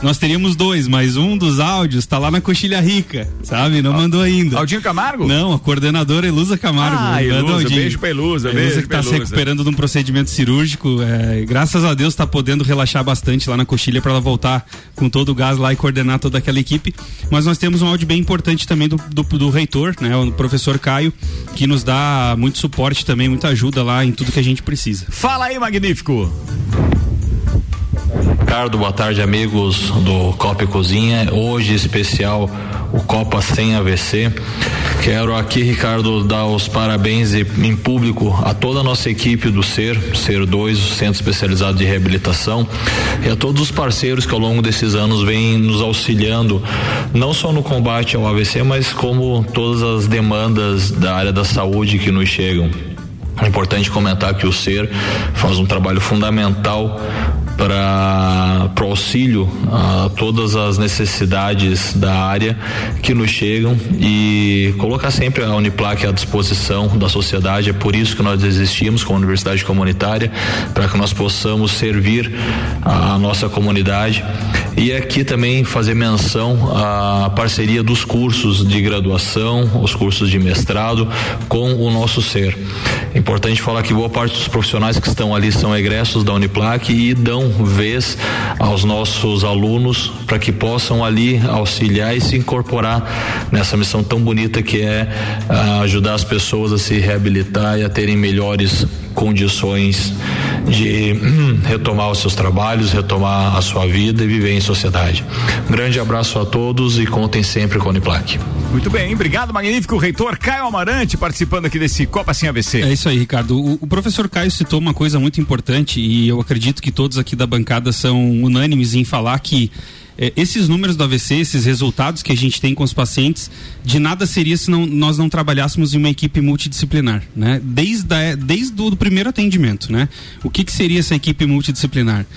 Speaker 2: Nós teríamos dois, mas um dos áudios tá lá na Coxilha Rica, sabe? Não mandou ainda.
Speaker 1: Aldinho Camargo?
Speaker 2: Não, a coordenadora Elusa Camargo.
Speaker 1: Ah,
Speaker 2: Manda
Speaker 1: Elusa, beijo pra Elusa,
Speaker 2: A
Speaker 1: beijo
Speaker 2: Elusa que
Speaker 1: pra
Speaker 2: tá se recuperando de um procedimento cirúrgico. é, graças a Deus tá podendo relaxar bastante lá na Coxilha para ela voltar com todo o gás lá e coordenar toda aquela equipe. Mas nós temos um áudio bem importante também do, do, do reitor, né? O professor Caio, que nos dá muito suporte também, muita ajuda lá em tudo que a gente precisa.
Speaker 1: Fala aí, magnífico.
Speaker 20: Ricardo, boa tarde, amigos do Copa e Cozinha. Hoje, especial, o Copa Sem AVC. Quero aqui, Ricardo, dar os parabéns em público a toda a nossa equipe do SER, SER 2, o Centro Especializado de Reabilitação, e a todos os parceiros que ao longo desses anos vêm nos auxiliando, não só no combate ao AVC, mas como todas as demandas da área da saúde que nos chegam. É importante comentar que o SER faz um trabalho fundamental para o auxílio a todas as necessidades da área que nos chegam e colocar sempre a Uniplac à disposição da sociedade. É por isso que nós existimos como universidade comunitária, para que nós possamos servir a nossa comunidade. E aqui também fazer menção à parceria dos cursos de graduação, os cursos de mestrado com o nosso ser. Importante falar que boa parte dos profissionais que estão ali são egressos da Uniplac e dão vez aos nossos alunos para que possam ali auxiliar e se incorporar nessa missão tão bonita que é ah, ajudar as pessoas a se reabilitar e a terem melhores condições de hum, retomar os seus trabalhos, retomar a sua vida e viver em sociedade. Um grande abraço a todos e contem sempre com a Uniplac.
Speaker 1: Muito bem, obrigado, magnífico reitor Caio Amarante participando aqui desse Copa Sem AVC.
Speaker 2: É isso aí, Ricardo. O, o professor Caio citou uma coisa muito importante e eu acredito que todos aqui da bancada são unânimes em falar que eh, esses números do AVC, esses resultados que a gente tem com os pacientes, de nada seria se não, nós não trabalhássemos em uma equipe multidisciplinar, né? Desde, a, desde o primeiro atendimento, né? O que, que seria essa equipe multidisciplinar?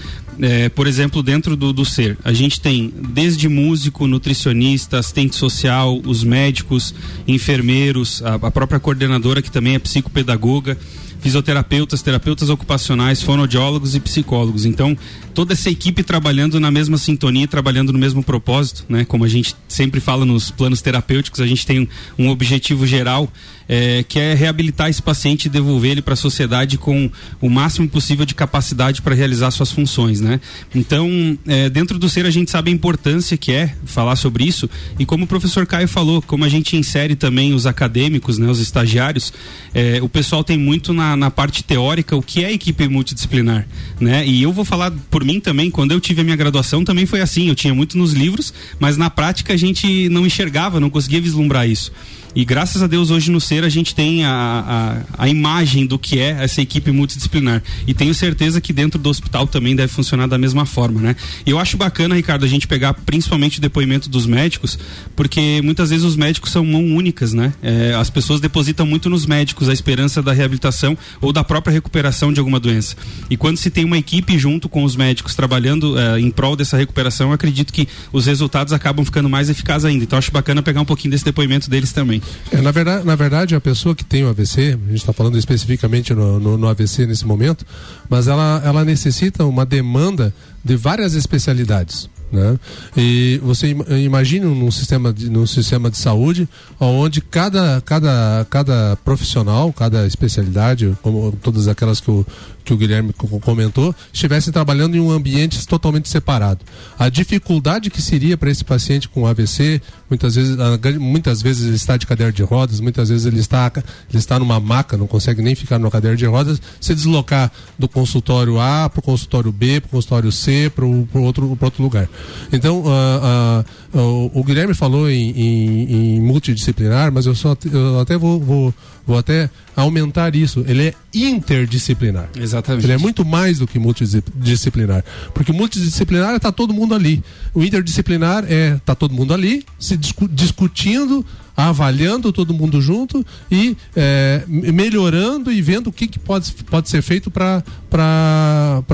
Speaker 2: É, por exemplo, dentro do, do ser, a gente tem desde músico, nutricionista, assistente social, os médicos, enfermeiros, a, a própria coordenadora que também é psicopedagoga, fisioterapeutas, terapeutas ocupacionais, fonoaudiólogos e psicólogos. Então, toda essa equipe trabalhando na mesma sintonia, trabalhando no mesmo propósito, né? Como a gente sempre fala nos planos terapêuticos, a gente tem um objetivo geral é, que é reabilitar esse paciente e devolver ele para a sociedade com o máximo possível de capacidade para realizar suas funções, né? Então, é, dentro do ser a gente sabe a importância que é falar sobre isso e como o professor Caio falou, como a gente insere também os acadêmicos, né, os estagiários, é, o pessoal tem muito na, na parte teórica o que é equipe multidisciplinar, né? E eu vou falar por mim também, quando eu tive a minha graduação também foi assim, eu tinha muito nos livros, mas na prática a gente não enxergava, não conseguia vislumbrar isso. E graças a Deus hoje no SER a gente tem a, a, a imagem do que é essa equipe multidisciplinar. E tenho certeza que dentro do hospital também deve funcionar da mesma forma, né? E eu acho bacana, Ricardo, a gente pegar principalmente o depoimento dos médicos, porque muitas vezes os médicos são mão únicas, né? É, as pessoas depositam muito nos médicos a esperança da reabilitação ou da própria recuperação de alguma doença. E quando se tem uma equipe junto com os médicos trabalhando é, em prol dessa recuperação, acredito que os resultados acabam ficando mais eficazes ainda. Então acho bacana pegar um pouquinho desse depoimento deles também.
Speaker 6: É, na, verdade, na verdade, a pessoa que tem o AVC, a gente está falando especificamente no, no, no AVC nesse momento, mas ela, ela necessita uma demanda de várias especialidades. Né? E você im- imagine num sistema de, num sistema de saúde onde cada, cada, cada profissional, cada especialidade, como todas aquelas que o, que o Guilherme co- comentou, estivesse trabalhando em um ambiente totalmente separado. A dificuldade que seria para esse paciente com AVC, muitas vezes, muitas vezes ele está de cadeira de rodas, muitas vezes ele está, ele está numa maca, não consegue nem ficar numa cadeira de rodas, se deslocar do consultório A para o consultório B, para o consultório C, para outro, outro lugar. Então, ah, ah, o, o Guilherme falou em, em- em multidisciplinar, mas eu, só, eu até vou, vou, vou até aumentar isso. Ele é interdisciplinar.
Speaker 2: Exatamente.
Speaker 6: Ele é muito mais do que multidisciplinar. Porque multidisciplinar está todo mundo ali. O interdisciplinar é tá todo mundo ali, se discu- discutindo, avaliando todo mundo junto e é, me- melhorando e vendo o que, que pode, pode ser feito para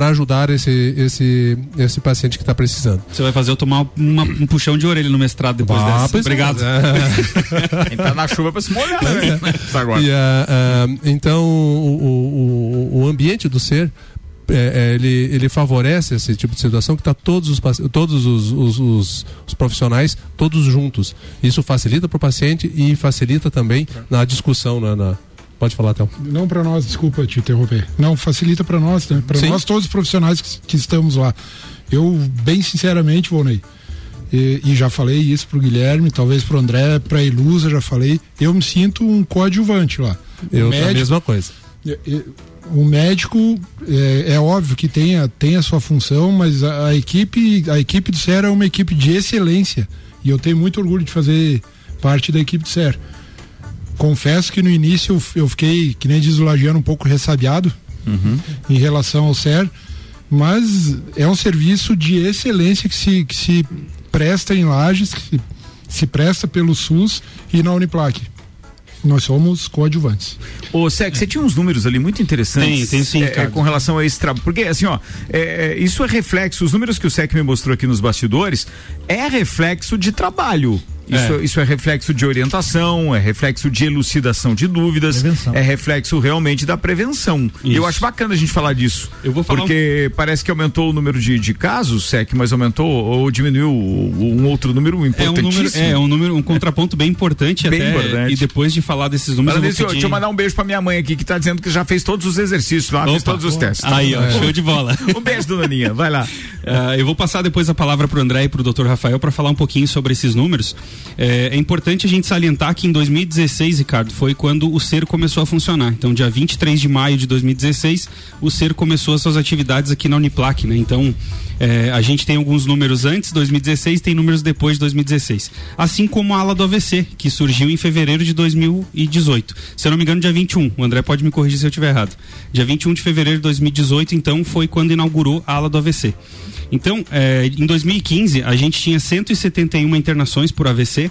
Speaker 6: ajudar esse, esse, esse paciente que está precisando.
Speaker 2: Você vai fazer eu tomar uma- um puxão de orelha no mestrado depois
Speaker 6: Ah,
Speaker 2: dessa.
Speaker 6: pois é.
Speaker 2: Obrigado.
Speaker 1: Entrar na chuva para se molhar, né? Agora.
Speaker 6: E, ah, ah, então, o, o, o ambiente do ser. É, é, ele, ele favorece esse tipo de situação que está todos, os, todos os, os, os- os profissionais todos juntos. Isso facilita para o paciente e facilita também na discussão. Na, na- Pode falar, Théo.
Speaker 4: Não para nós, desculpa te interromper. Não, facilita para nós, né? Para nós todos os profissionais que, que estamos lá. Eu, bem sinceramente, Volney, e, e já falei isso pro Guilherme, talvez pro André, pra Ilusa, já falei, eu me sinto um coadjuvante lá.
Speaker 6: Eu,
Speaker 4: O
Speaker 6: a mesma coisa.
Speaker 4: e- e- o médico é, é óbvio que tem a, tem a sua função, mas a, a equipe a equipe do SER é uma equipe de excelência e eu tenho muito orgulho de fazer parte da equipe do SER. Confesso que no início eu, eu fiquei, que nem diz o Lagiano, um pouco ressabiado em relação ao SER, mas é um serviço de excelência que se, que se presta em Lages, que se, se presta pelo SUS e na Uniplac. Nós somos coadjuvantes.
Speaker 1: Ô, Sec, você tinha uns números ali muito interessantes.
Speaker 2: Tem, tem sim,
Speaker 1: é,
Speaker 2: Ricardo.
Speaker 1: com relação a esse trabalho. Porque, assim, ó, é, é, isso é reflexo, os números que o Sec me mostrou aqui nos bastidores, é reflexo de trabalho. Isso
Speaker 2: É.
Speaker 1: isso é reflexo de orientação, é reflexo de elucidação de dúvidas, é reflexo realmente da prevenção. E eu acho bacana a gente falar disso.
Speaker 2: Eu vou falar
Speaker 1: Porque parece que aumentou o número de, de casos, Sec, mas aumentou ou diminuiu um outro número
Speaker 2: É um
Speaker 1: importantíssimo.
Speaker 2: número, é um número, um contraponto bem importante
Speaker 1: Bem
Speaker 2: até.
Speaker 1: importante.
Speaker 2: E depois de falar desses números, eu vou pedir...
Speaker 1: deixa eu mandar um beijo pra minha mãe aqui, que tá dizendo que já fez todos os exercícios lá, fez todos os testes.
Speaker 2: Aí, ó, show de bola.
Speaker 1: Um beijo, dona Aninha, vai lá.
Speaker 2: Ah, eu vou passar depois a palavra para o André e para o Dr. Rafael para falar um pouquinho sobre esses números. É, é importante a gente salientar que em 2016, Ricardo, foi quando o SER começou a funcionar. Então, dia 23 de maio de 2016, o SER começou as suas atividades aqui na Uniplac, né? Então, é, a gente tem alguns números antes, 2016, tem números depois de 2016. Assim como a ala do AVC, que surgiu em fevereiro de 2018. Se eu não me engano, dia 21. O André pode me corrigir se eu estiver errado. Dia 21 de fevereiro de 2018, então, foi quando inaugurou a ala do AVC. Então, eh, em 2015, a gente tinha 171 internações por AVC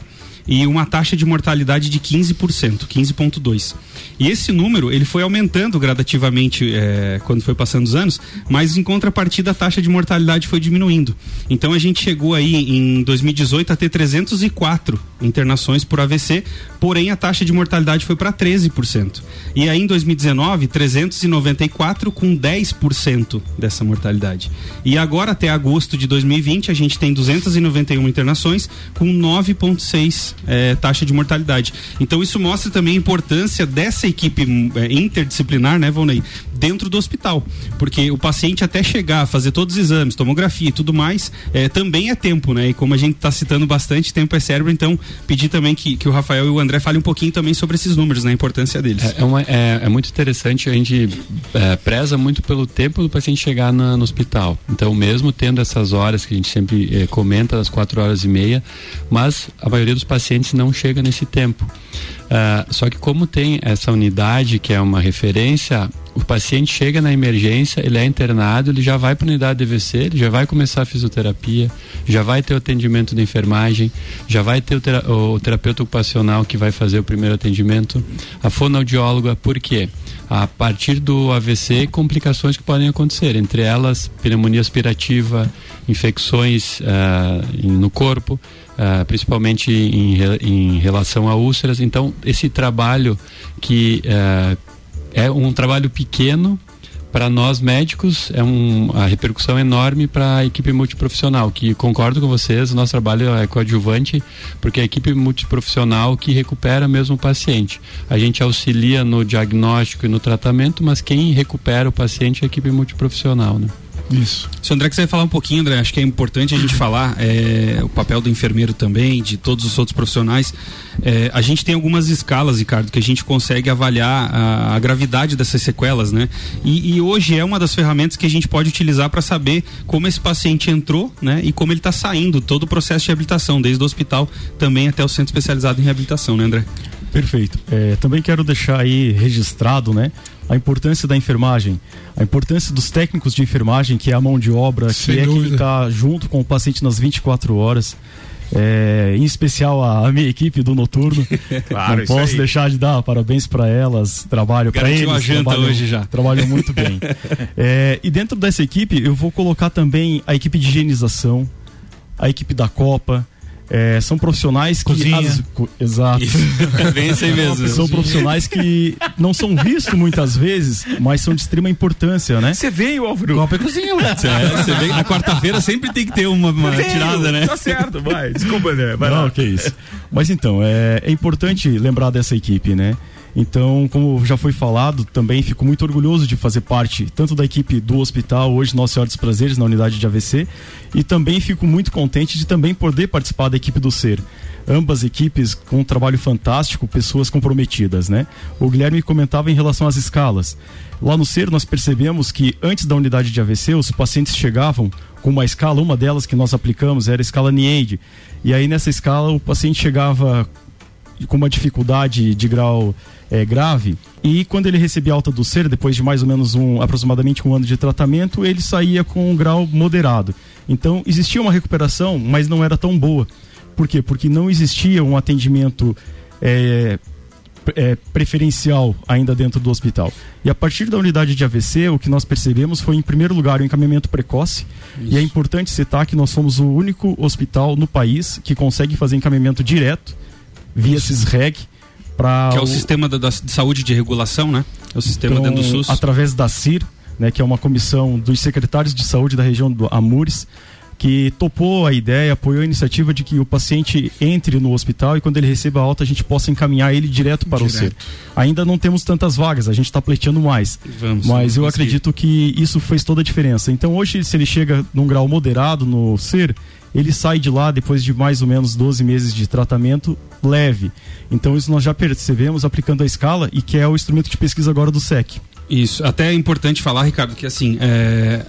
Speaker 2: e uma taxa de mortalidade de 15%, 15,2%. E esse número ele foi aumentando gradativamente eh, quando foi passando os anos, mas em contrapartida a taxa de mortalidade foi diminuindo. Então a gente chegou aí em 2018 a ter 304 internações por AVC, porém a taxa de mortalidade foi para 13%. E aí em 2019, 394 com 10% dessa mortalidade. E agora até agosto de 2020 a gente tem 291 internações com 9,6 eh, taxa de mortalidade. Então isso mostra também a importância dessa equipe eh, interdisciplinar, né, Volney, dentro do hospital, porque o paciente até chegar fazer todos os exames, tomografia e tudo mais, eh, também é tempo, né? E como a gente está citando bastante, tempo é cérebro, então pedir também que, que o Rafael e o André falem um pouquinho também sobre esses números, né? A importância deles.
Speaker 5: É, é uma- é- é muito interessante, a gente é, preza muito pelo tempo do paciente chegar na- no hospital. Então, mesmo tendo essas horas que a gente sempre é, comenta, das quatro horas e meia, mas a maioria dos pacientes não chega nesse tempo. Ah, só que como tem essa unidade que é uma referência, o paciente chega na emergência, ele é internado, ele já vai para a unidade de AVC, ele já vai começar a fisioterapia, já vai ter o atendimento da enfermagem, já vai ter o, tera- o terapeuta ocupacional que vai fazer o primeiro atendimento, a fonoaudióloga, por quê? A partir do AVC, complicações que podem acontecer, entre elas pneumonia aspirativa, infecções em- no corpo, ah, principalmente em, em relação a úlceras. Então, esse trabalho que ah, é um trabalho pequeno para nós médicos é um, a repercussão é enorme para a equipe multiprofissional que concordo com vocês o nosso trabalho é coadjuvante porque é a equipe multiprofissional que recupera mesmo o paciente. A gente auxilia no diagnóstico e no tratamento mas quem recupera o paciente é a equipe multiprofissional né
Speaker 4: Isso.
Speaker 2: Se o André quiser falar um pouquinho, André, acho que é importante a gente falar é, o papel do enfermeiro também, de todos os outros profissionais. É, a gente tem algumas escalas, Ricardo, que a gente consegue avaliar a, a gravidade dessas sequelas, né? E, e hoje é uma das ferramentas que a gente pode utilizar para saber como esse paciente entrou, né? E como ele está saindo, todo o processo de reabilitação, desde o hospital também até o centro especializado em reabilitação, né, André?
Speaker 7: Perfeito. É, também quero deixar aí registrado, né, a importância da enfermagem, a importância dos técnicos de enfermagem, que é a mão de obra,
Speaker 4: Sem
Speaker 7: que é quem
Speaker 4: dúvida.
Speaker 7: está junto com o paciente nas 24 horas. É, em especial a, a minha equipe do noturno.
Speaker 2: Claro,
Speaker 7: Não posso deixar de dar parabéns para elas. Trabalho para eles.
Speaker 2: a janta
Speaker 7: trabalham,
Speaker 2: hoje já.
Speaker 7: Trabalham muito bem. É, e dentro dessa equipe, eu vou colocar também a equipe de higienização, a equipe da Copa. É, são profissionais que.
Speaker 3: Cozinha.
Speaker 7: co- exato.
Speaker 2: Bem isso aí mesmo.
Speaker 7: São profissionais que não são vistos muitas vezes, mas são de extrema importância, né?
Speaker 1: Você veio, Álvaro?
Speaker 3: Copa e cozinha, ué.
Speaker 2: É, você vê que na quarta-feira sempre tem que ter uma, uma
Speaker 1: Veio,
Speaker 2: tirada, né?
Speaker 1: Tá certo, vai. Desculpa, né? Vai
Speaker 7: não,
Speaker 1: lá.
Speaker 7: que isso. Mas então, é, é importante lembrar dessa equipe, né? Então, como já foi falado, também fico muito orgulhoso de fazer parte tanto da equipe do hospital, hoje Nossa Senhora dos Prazeres, na unidade de AVC, e também fico muito contente de também poder participar da equipe do SER. Ambas equipes com um trabalho fantástico, pessoas comprometidas, né? O Guilherme comentava em relação às escalas. Lá no SER nós percebemos que antes da unidade de AVC os pacientes chegavam com uma escala, uma delas que nós aplicamos era a escala NIAID. E aí nessa escala o paciente chegava com uma dificuldade de grau é, grave e quando ele recebia alta do ser depois de mais ou menos um aproximadamente um ano de tratamento ele saía com um grau moderado então existia uma recuperação mas não era tão boa por quê porque não existia um atendimento é, é, preferencial ainda dentro do hospital. E a partir da unidade de AVC, o que nós percebemos foi, em primeiro lugar, o encaminhamento precoce. Isso. E é importante citar que nós somos o único hospital no país que consegue fazer encaminhamento direto via CISREG para
Speaker 2: que é o, o sistema da, da, de saúde de regulação, né? É o sistema então, dentro do SUS.
Speaker 7: Através da CIR, né, que é uma comissão dos secretários de saúde da região do Amures, que topou a ideia, apoiou a iniciativa de que o paciente entre no hospital e quando ele receba a alta a gente possa encaminhar ele direto para direto. o CER. Ainda não temos tantas vagas, a gente está pleiteando mais. Vamos, mas eu acredito que isso fez toda a diferença. Então hoje, se ele chega num grau moderado no CER, ele sai de lá depois de mais ou menos 12 meses de tratamento leve. Então isso nós já percebemos aplicando a escala e que é o instrumento de pesquisa agora do SEC.
Speaker 2: Isso, até é importante falar, Ricardo, que assim, é,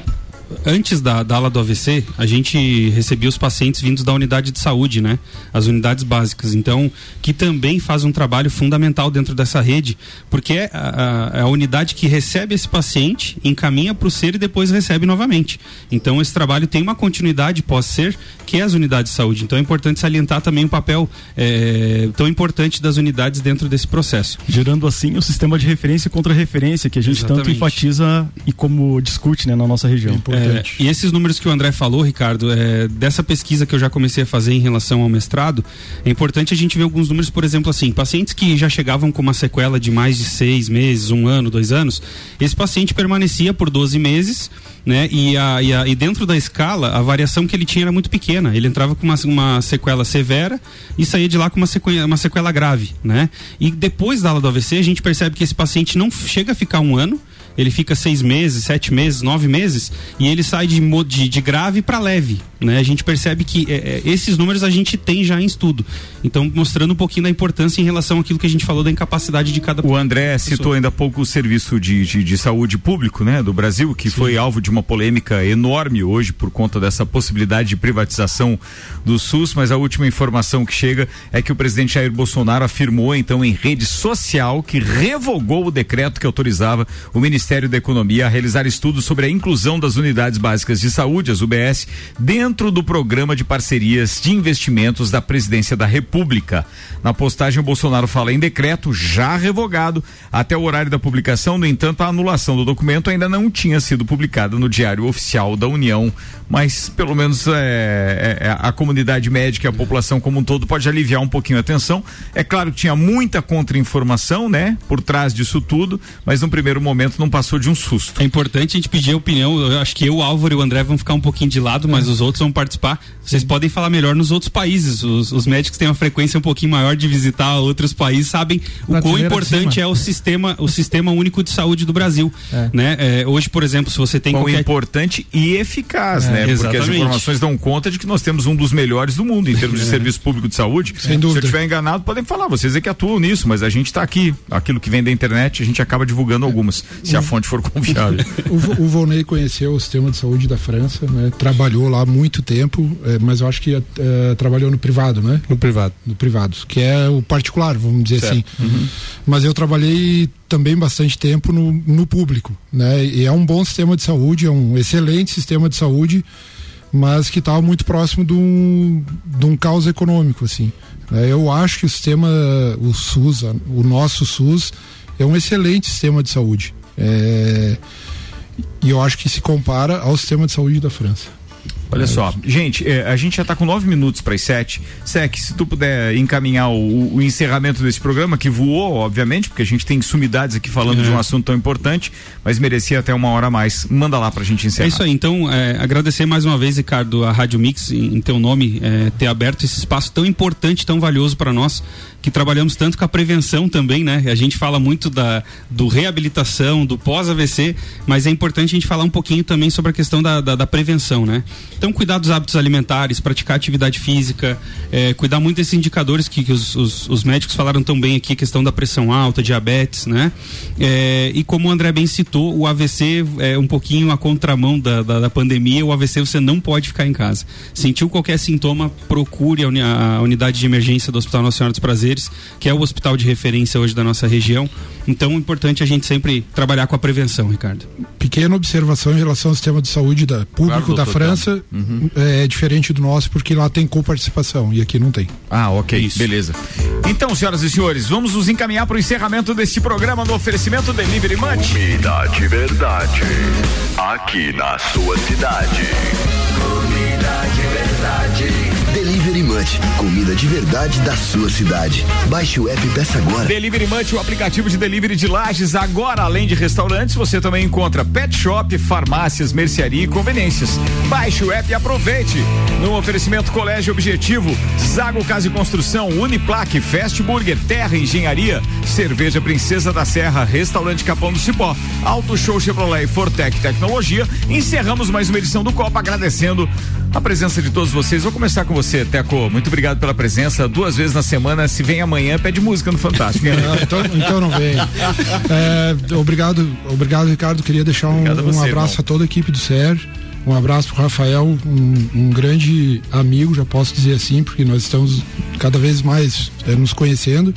Speaker 2: antes da, da ala do AVC, a gente recebia os pacientes vindos da unidade de saúde, né? As unidades básicas. Então, que também faz um trabalho fundamental dentro dessa rede, porque é a, a, é a unidade que recebe esse paciente, encaminha para o ser e depois recebe novamente. Então, esse trabalho tem uma continuidade pós-ser, que é as unidades de saúde. Então, é importante salientar também o papel é, tão importante das unidades dentro desse processo.
Speaker 7: Gerando assim o sistema de referência contra referência que a gente Exatamente. tanto enfatiza e como discute né, na nossa região.
Speaker 2: É é, e esses números que o André falou, Ricardo, é, dessa pesquisa que eu já comecei a fazer em relação ao mestrado, é importante a gente ver alguns números, por exemplo, assim, pacientes que já chegavam com uma sequela de mais de seis meses, um ano, dois anos, esse paciente permanecia por 12 meses, né? E, a, e, a, e dentro da escala, a variação que ele tinha era muito pequena. Ele entrava com uma, uma sequela severa e saía de lá com uma sequela, uma sequela grave, né? E depois da aula do AVC, a gente percebe que esse paciente não chega a ficar um ano, ele fica seis meses, sete meses, nove meses e ele sai de, de, de grave para leve. Né? A gente percebe que é, é, esses números a gente tem já em estudo. Então, mostrando um pouquinho da importância em relação àquilo que a gente falou da incapacidade de cada
Speaker 1: O André pessoa. citou ainda há pouco o serviço de, de, de, saúde público né, do Brasil, que Sim. foi alvo de uma polêmica enorme hoje por conta dessa possibilidade de privatização do SUS, mas a última informação que chega é que o presidente Jair Bolsonaro afirmou então em rede social que revogou o decreto que autorizava o Ministério da Economia a realizar estudos sobre a inclusão das unidades básicas de saúde, as UBS, dentro do programa de parcerias de investimentos da Presidência da República. Na postagem, o Bolsonaro fala em decreto já revogado. Até o horário da publicação, no entanto, a anulação do documento ainda não tinha sido publicada no Diário Oficial da União, mas pelo menos é, é, é, a comunidade médica e a população como um todo pode aliviar um pouquinho a atenção. É claro que tinha muita contra-informação, né, por trás disso tudo, mas no primeiro momento não passou de um susto.
Speaker 2: É importante a gente pedir a opinião. Eu acho que eu, o Álvaro e o André vão ficar um pouquinho de lado, mas os outros vão participar. Vocês podem falar melhor nos outros países. Os, os, médicos têm uma frequência um pouquinho maior de visitar outros países, sabem o quão importante é o sistema, o sistema único de saúde do Brasil. É. Né? É, hoje, por exemplo, se você tem
Speaker 1: qualquer... importante e eficaz, é, né? Exatamente. Porque as informações dão conta de que nós temos um dos melhores do mundo em termos de é. serviço público de saúde. Sem dúvida. Se eu estiver enganado, podem falar, vocês é que atuam nisso, mas a gente está aqui. Aquilo que vem da internet, a gente acaba divulgando algumas, se a fonte for confiável.
Speaker 4: o, o Volney conheceu o sistema de saúde da França, né? trabalhou lá muito tempo, é, mas eu acho que é, trabalhou no privado, né?
Speaker 6: No privado.
Speaker 4: No privado, que é o particular, vamos dizer certo. assim. Uhum. Mas eu trabalhei também bastante tempo no, no público, né? E é um bom sistema de saúde, é um excelente sistema de saúde, mas que estava muito próximo de um, de um caos econômico, assim. Né? Eu acho que o sistema, o SUS, o nosso SUS, é um excelente sistema de saúde. É, e eu acho que se compara ao sistema de saúde da França.
Speaker 1: Olha só, gente, eh, a gente já está com nove minutos para as sete. Sec, se tu puder encaminhar o, o encerramento desse programa, que voou, obviamente, porque a gente tem sumidades aqui falando
Speaker 2: É.
Speaker 1: de um assunto tão importante, mas merecia até uma hora a mais. Manda lá pra gente encerrar.
Speaker 2: É isso aí, então é, agradecer mais uma vez, Ricardo, a Rádio Mix, em, em teu nome, é, ter aberto esse espaço tão importante, tão valioso para nós, que trabalhamos tanto com a prevenção também, né? A gente fala muito da do reabilitação, do pós-AVC, mas é importante a gente falar um pouquinho também sobre a questão da, da, da prevenção, né? Então, cuidar dos hábitos alimentares, praticar atividade física, é, cuidar muito desses indicadores que, que os, os, os médicos falaram tão bem aqui, questão da pressão alta, diabetes, né? É, e como o André bem citou, o AVC é um pouquinho a contramão da, da, da pandemia, o AVC você não pode ficar em casa. Sentiu qualquer sintoma, procure a, uni- a unidade de emergência do Hospital Senhora dos Prazeres, que é o hospital de referência hoje da nossa região. Então, é importante a gente sempre trabalhar com a prevenção, Ricardo.
Speaker 4: Pequena observação em relação ao sistema de saúde da, público
Speaker 1: Claro,
Speaker 4: da França é diferente do nosso porque lá tem coparticipação e aqui não tem.
Speaker 1: Ah, ok, beleza. Então, senhoras e senhores, vamos nos encaminhar para o encerramento deste programa no oferecimento Delivery Munch.
Speaker 19: Comida de verdade. Aqui na sua cidade.
Speaker 9: Comida de verdade. Delivery Munch, comida de verdade da sua cidade. Baixe o app peça agora.
Speaker 1: Delivery Munch, o aplicativo de delivery de lajes. Agora, além de restaurantes, você também encontra pet shop, farmácias, mercearia e conveniências. Baixe o app e aproveite. No oferecimento Colégio Objetivo, Zago Casa e Construção, Uniplaque, Fast Burger, Terra Engenharia, Cerveja Princesa da Serra, Restaurante Capão do Cipó, Auto Show Chevrolet e Fortec Tecnologia. Encerramos mais uma edição do Copa agradecendo a presença de todos vocês. Vou começar com você, Teco. Muito obrigado pela presença. Duas vezes na semana. Se vem amanhã, pede música no Fantástico.
Speaker 4: Ah, então, então não vem. É, obrigado, obrigado, Ricardo. Queria deixar um,
Speaker 1: você,
Speaker 4: um abraço
Speaker 1: irmão.
Speaker 4: a toda a equipe do SER. Um abraço pro Rafael, um, um grande amigo, já posso dizer assim, porque nós estamos cada vez mais é, nos conhecendo.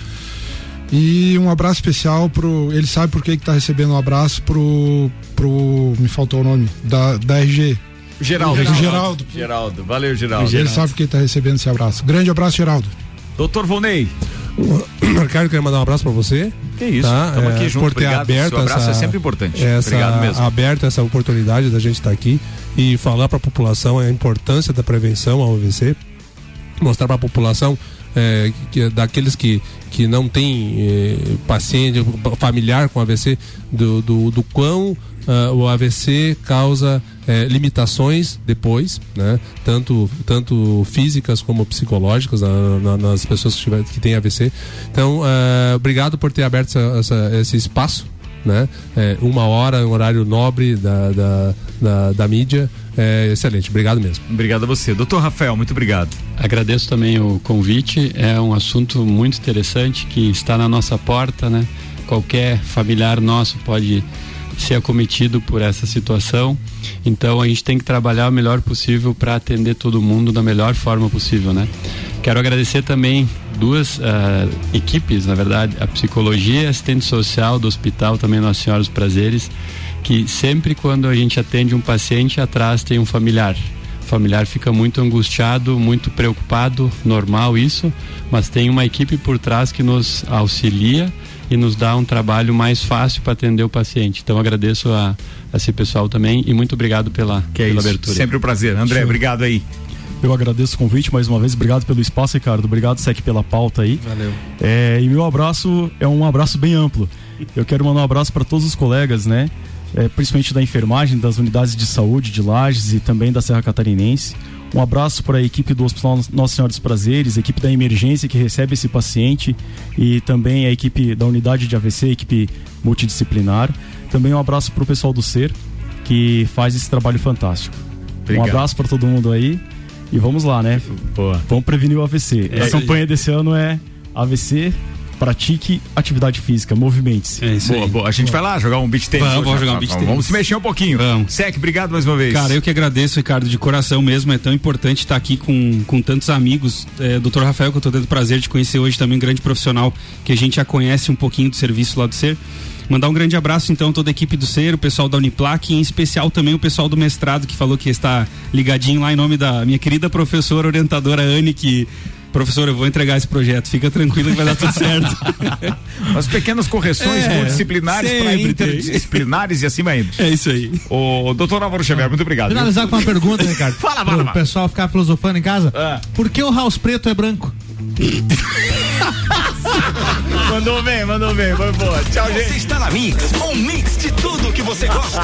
Speaker 4: E um abraço especial pro. Ele sabe por que que tá recebendo um abraço pro. pro. Me faltou o nome. Da, da RG.
Speaker 1: Geraldo.
Speaker 4: Do Geraldo.
Speaker 1: Geraldo. Valeu, Geraldo.
Speaker 4: Ele sabe que tá recebendo esse abraço. Grande abraço, Geraldo.
Speaker 1: Doutor Volney.
Speaker 6: Ricardo, quero mandar um abraço pra você.
Speaker 1: Que isso, tamo aqui junto,
Speaker 6: Por ter
Speaker 1: obrigado,
Speaker 6: aberto
Speaker 1: seu abraço
Speaker 6: essa,
Speaker 1: é sempre importante.
Speaker 6: Essa,
Speaker 1: Obrigado mesmo.
Speaker 6: Aberto essa oportunidade da gente estar aqui e falar para a população a importância da prevenção ao AVC, mostrar para a população é, que, daqueles que, que não tem eh, paciente familiar com AVC, do, do, do quão ah, o AVC causa eh, limitações depois, né? tanto, tanto físicas como psicológicas na- na- nas pessoas que, tiver, que têm AVC. Então, ah, obrigado por ter aberto essa- essa- esse espaço. Né? É, uma hora, um horário nobre da, da, da, da mídia. É, excelente, obrigado mesmo.
Speaker 1: Obrigado a você. Doutor Rafael, muito obrigado.
Speaker 5: Agradeço também o convite. É um assunto muito interessante que está na nossa porta, né? Qualquer familiar nosso pode ser acometido por essa situação. Então a gente tem que trabalhar o melhor possível para atender todo mundo da melhor forma possível, né? Quero agradecer também duas ah, equipes, na verdade, a psicologia e assistente social do hospital, também Nossa Senhora dos Prazeres, que sempre quando a gente atende um paciente, atrás tem um familiar. O familiar fica muito angustiado, muito preocupado, normal isso, mas tem uma equipe por trás que nos auxilia e nos dá um trabalho mais fácil para atender o paciente. Então agradeço a, a esse pessoal também e muito obrigado pela,
Speaker 1: Que é
Speaker 5: pela
Speaker 1: isso.
Speaker 5: abertura.
Speaker 1: Sempre um prazer. André,
Speaker 7: Sim.
Speaker 1: obrigado aí.
Speaker 7: Eu agradeço o convite mais uma vez. Obrigado pelo espaço, Ricardo. Obrigado, Sec, pela pauta aí.
Speaker 2: Valeu.
Speaker 7: É, e meu abraço é um abraço bem amplo. Eu quero mandar um abraço para todos os colegas, né? É, principalmente da enfermagem, das unidades de saúde de Lages e também da Serra Catarinense. Um abraço para a equipe do Hospital Nossa Senhora dos Prazeres, a equipe da emergência que recebe esse paciente e também a equipe da unidade de AVC, equipe multidisciplinar. Também um abraço para o pessoal do SER que faz esse trabalho fantástico.
Speaker 1: Obrigado.
Speaker 7: Um abraço para todo mundo aí e vamos lá, né? Vamos prevenir o AVC.
Speaker 1: É,
Speaker 7: a campanha desse ano é AVC, pratique atividade física, movimente-se.
Speaker 2: É isso
Speaker 1: Boa,
Speaker 2: aí.
Speaker 1: boa. A gente vai lá jogar um beat tênis.
Speaker 2: Vamos, vamos jogar um beach tennis.
Speaker 1: Vamos se mexer um pouquinho.
Speaker 2: Vamos.
Speaker 1: Sec, obrigado mais uma vez.
Speaker 2: Cara, eu que agradeço, Ricardo, de coração mesmo. É tão importante estar aqui com, com tantos amigos. É, Doutor Rafael, que eu tô tendo o prazer de conhecer hoje também, um grande profissional que a gente já conhece um pouquinho do serviço lá do Ser. Mandar um grande abraço, então, a toda a equipe do Ser, o pessoal da Uniplac, e em especial também o pessoal do mestrado, que falou que está ligadinho lá em nome da minha querida professora orientadora Anne, que Professor, eu vou entregar esse projeto, fica tranquilo que vai dar tudo certo.
Speaker 1: As pequenas correções
Speaker 2: É,
Speaker 1: multidisciplinares para interdisciplinares e assim vai indo.
Speaker 2: É isso aí.
Speaker 1: O doutor Álvaro Xavier, muito obrigado. viu?
Speaker 3: Finalizar com uma pergunta, Ricardo.
Speaker 1: Fala,
Speaker 3: Pro
Speaker 1: fala, fala.
Speaker 3: pessoal ficar filosofando em casa.
Speaker 1: Ah.
Speaker 3: Por que o house preto é branco?
Speaker 1: mandou bem, mandou bem, foi boa. Tchau, gente.
Speaker 9: Você está na Mix, um mix de tudo que você gosta.